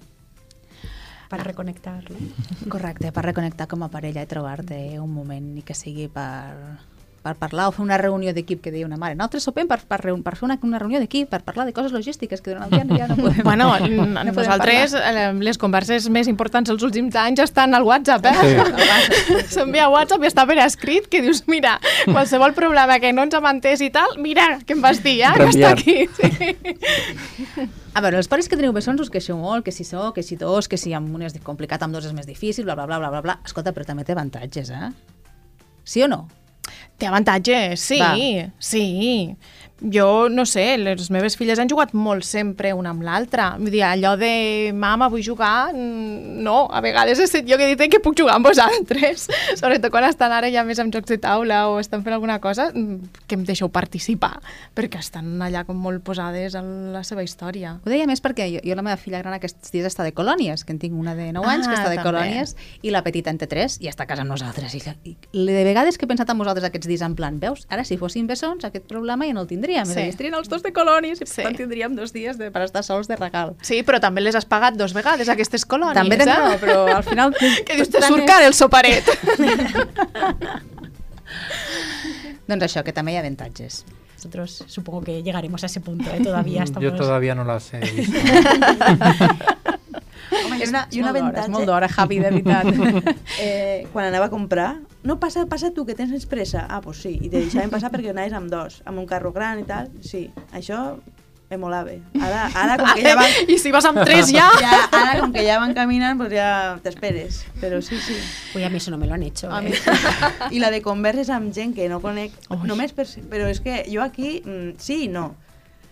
Para reconectar, ¿no? Correcte, per reconnectar com a parella i trobar-te un moment i que sigui per, per parlar o fer una reunió d'equip que deia una mare. Nosaltres sopem per, per, per fer una, una reunió d'equip, per parlar de coses logístiques que durant el dia ja no podem Bueno, no podem nosaltres parlar. eh, les converses més importants els últims anys estan al WhatsApp, eh? S'envia WhatsApp i està per escrit que dius, mira, qualsevol problema que no ens hem entès i tal, mira, què em vas dir, eh? Que està aquí. Sí. A veure, els pares que teniu bessons us queixeu molt, que si so, que si dos, que si amb un és complicat, amb dos és més difícil, bla, bla, bla, bla, bla, bla. Escolta, però també té avantatges, eh? Sí o no? Té avantatges, sí, Va. sí. Jo, no sé, les meves filles han jugat molt sempre una amb l'altra. Vull dir, allò de mama, vull jugar, mm, no, a vegades he estat jo que he dit que puc jugar amb vosaltres. Sobretot quan estan ara ja més amb jocs de taula o estan fent alguna cosa, mm, que em deixeu participar, perquè estan allà com molt posades en la seva història. Ho deia més perquè jo, jo la meva filla gran aquests dies està de colònies, que en tinc una de 9 anys que Ah, està de també. colònies, i la petita en té 3 i està a casa amb nosaltres. I, i de vegades que he pensat en vosaltres aquests dies en plan, veus, ara si fossin bessons aquest problema ja no el tindríem. Sí. Estarien els dos de colònies i Sí. tant tindríem dos dies de, per estar sols de regal. Sí, però també les has pagat dos vegades, aquestes colònies, També tens eh? però al final... Que dius, te surt car el soparet. doncs això, que també hi ha avantatges. Nosotros supongo que llegaremos a ese punto, ¿eh? Todavía estamos... Yo todavía no las he visto. Home, i una, És i un molt d'hora, avantatge... és molt d'hora, Javi, de veritat. eh, quan anava a comprar, no, passa, passa tu, que tens més pressa. Ah, doncs sí, i te deixaven passar perquè anaves amb dos, amb un carro gran i tal. Sí, això me molava. Ara, ara com que ja van... I si vas amb tres ja... Ja, ara com que ja van caminant, pues ja t'esperes. Però sí, sí. Uy, a mí eso no me lo han hecho. A ¿eh? mi, I la de converses amb gent que no conec, Ui. només per... Però és que jo aquí, mm, sí i no.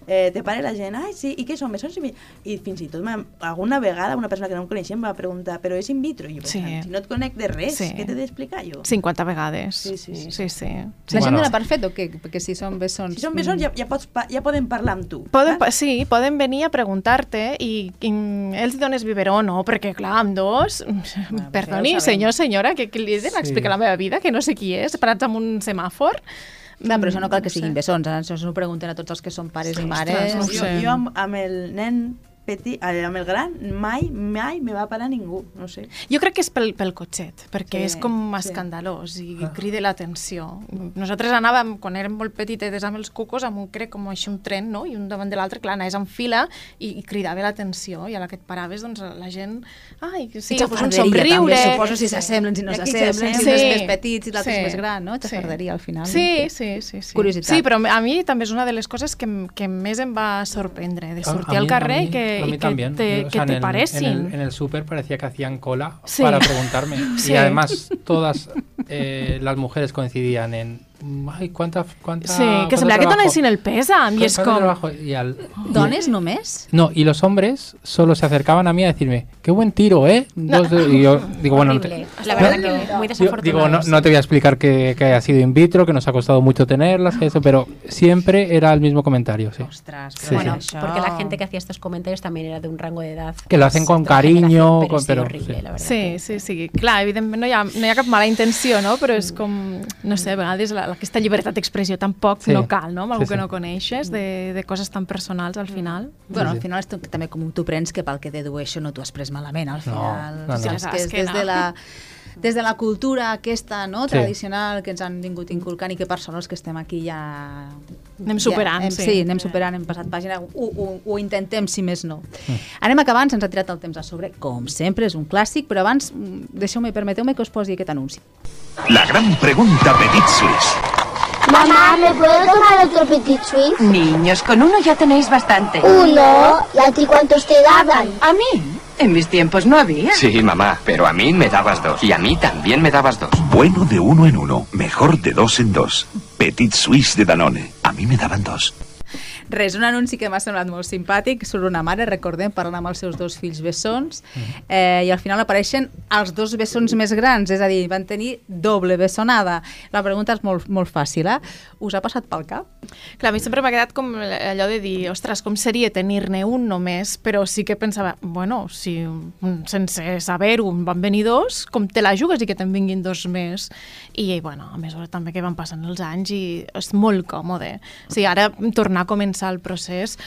Eh, te pare la gent, ai, sí, i què són, bessons i... mi-?" I fins i tot alguna vegada una persona que no em coneixia em va preguntar, però és in vitro? I jo Sí. pensant, si no et conec de res, Sí. què t'he d'explicar jo? 50 vegades. Sí, sí, sí. sí, sí. Deixem Bueno. donar per fet o què? Perquè si són bessons... Si són bessons ja, ja, pots, ja poden parlar amb tu. Poden, saps? pa- sí, poden venir a preguntar-te i, i els dones biberó, no? Perquè, clar, amb dos... perdoni, ja senyor, senyora, que, que li he d'explicar Sí. la meva vida, que no sé qui és, parats amb un semàfor. Clar, però això no cal que sé. siguin bessons, eh? això s'ho pregunten a tots els que són pares i mares. no ho jo, jo amb, amb el nen petit, amb el gran, mai, mai me va parar ningú, no sé. Jo crec que és pel, pel cotxet, perquè Sí, és com sí. escandalós i crida l'atenció. Nosaltres anàvem, quan érem molt petites, amb els cucos, amb un, crec, com així un tren, no? i un davant de l'altre, clar, anaves en fila i, i cridava l'atenció, i a la que et paraves, doncs la gent... Ai, que sí, I pues un xafarderia, somriure... També, suposo si s'assemblen, si no s'assemblen, si s'assemblen. un és Sí. més petit, si l'altre Sí. és més gran, no? Sí. Xafarderia, al final. Sí, sí, sí, sí. Curiositat. Sí, però a mi també és una de les coses que, que més em va sorprendre, de A- a sortir mí- al carrer a i mí- que, a mí i que también. te, o que sea, en te el-. En el, en el súper parecía que hacían cola Sí. para preguntarme. Sí. Y además todas eh, las mujeres coincidían en ay, cuánta, cuánta Sí, que sembla que trabajo. donessin el pèsam i és ¿Cuánto com... trabajo? Y al- Dones només? No, y los hombres solo se acercaban a mí a decirme, qué buen tiro, ¿eh? Dos y yo digo, bueno, no te- Horrible. La verdad no- que muy Yo desafortunado. digo, no, no te voy a explicar que, que haya sido in vitro, que nos ha costado mucho tenerlas, que eso, pero siempre era el mismo comentario, sí. Ostres, Sí, bueno, sí. porque la gente que hacía estos comentarios también era de un rango de edad. Que lo hacen con cariño, generación, con- sí, pero horrible, sí. la verdad. Sí, sí, sí. Clar, evidentment no hi, ha, no hi ha cap mala intenció, no? Però és com, no sé, a vegades la, aquesta llibertat d'expressió tampoc Sí. no cal, no? Amb algú Sí, que sí. no coneixes, de, de coses tan personals al final. Bueno, Sí, al sí. final és tu- també com tu prens que pel que dedueixo no t'ho has pres malament, al No, final. no, no. és Ja que saps és que des no. de la des de la cultura aquesta no, Sí. tradicional que ens han vingut inculcant i que per sort els que estem aquí ja... Anem superant, ja, hem, sí. sí. anem superant, hem passat pàgina, ho, ho, ho intentem, si més no. Anem acabant, se'ns ha tirat el temps a sobre, com sempre, és un clàssic, però abans, mm, deixeu-me, permeteu-me que us posi aquest anunci. La gran pregunta Petit Suisse. Mamá, ¿me puedo tomar otro Petit Suisse? Niños, con uno ya tenéis bastante. Uno. ¿Y a ti cuántos te daban? ¿A mí? En mis tiempos no había. Sí, mamá, pero a mí me dabas dos. Y a mí también me dabas dos. Bueno de uno en uno, mejor de dos en dos. Petit Suisse de Danone. A mí me daban dos. Res, un anunci que m'ha semblat molt simpàtic sobre una mare, recordem, parlant amb els seus dos fills bessons, eh, i al final apareixen els dos bessons més grans, és a dir, van tenir doble bessonada. La pregunta és molt, molt fàcil, eh? Us ha passat pel cap? Clar, a mi sempre m'ha quedat com allò de dir, ostres, com seria tenir-ne un només, però sí que pensava, bueno, si sense saber-ho van venir dos, com te la jugues i que te'n vinguin dos més? I, bueno, a mesura també que van passant els anys i és molt còmode. O sigui, ara tornar a començar el procés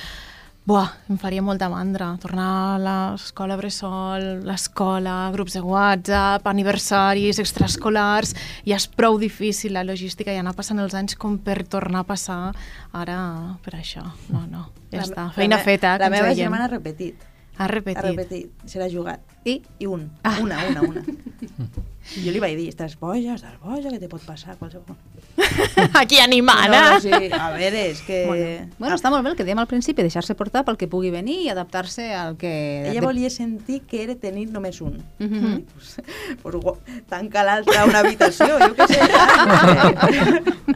Buah, em faria molta mandra. Tornar a l'escola bressol, l'escola, grups de WhatsApp, aniversaris, extraescolars... Ja és prou difícil la logística i anar passant els anys com per tornar a passar ara per això. No, no, ja La- està. la Feina me- feta. La que ens meva veiem. germana ha repetit. Ha repetit. Ha repetit. Se l'ha jugat. I? I un. Ah. Una, una, una. I jo li vaig dir, estàs boja, estàs boja, que te pot passar qualsevol. Aquí animant, no, eh? sí, a veure, és que... Bueno, bueno, està molt bé el que dèiem al principi, deixar-se portar pel que pugui venir i adaptar-se al que... Ella volia sentir que era tenir només un. Mm -hmm. pues, pues, gu- tanca l'altre a una habitació, jo què sé.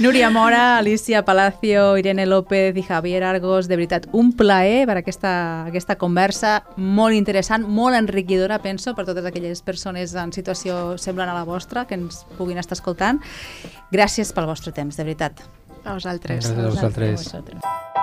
Núria Mora, Alicia Palacio, Irene López i Javier Argos, de veritat, un plaer per aquesta, aquesta conversa molt interessant, molt enriquidora, penso, per totes aquelles persones en situació semblant a la vostra que ens puguin estar escoltant. Gràcies pel vostre temps, de veritat. A vosaltres. Gràcies a vosaltres. A vosaltres. A vosaltres.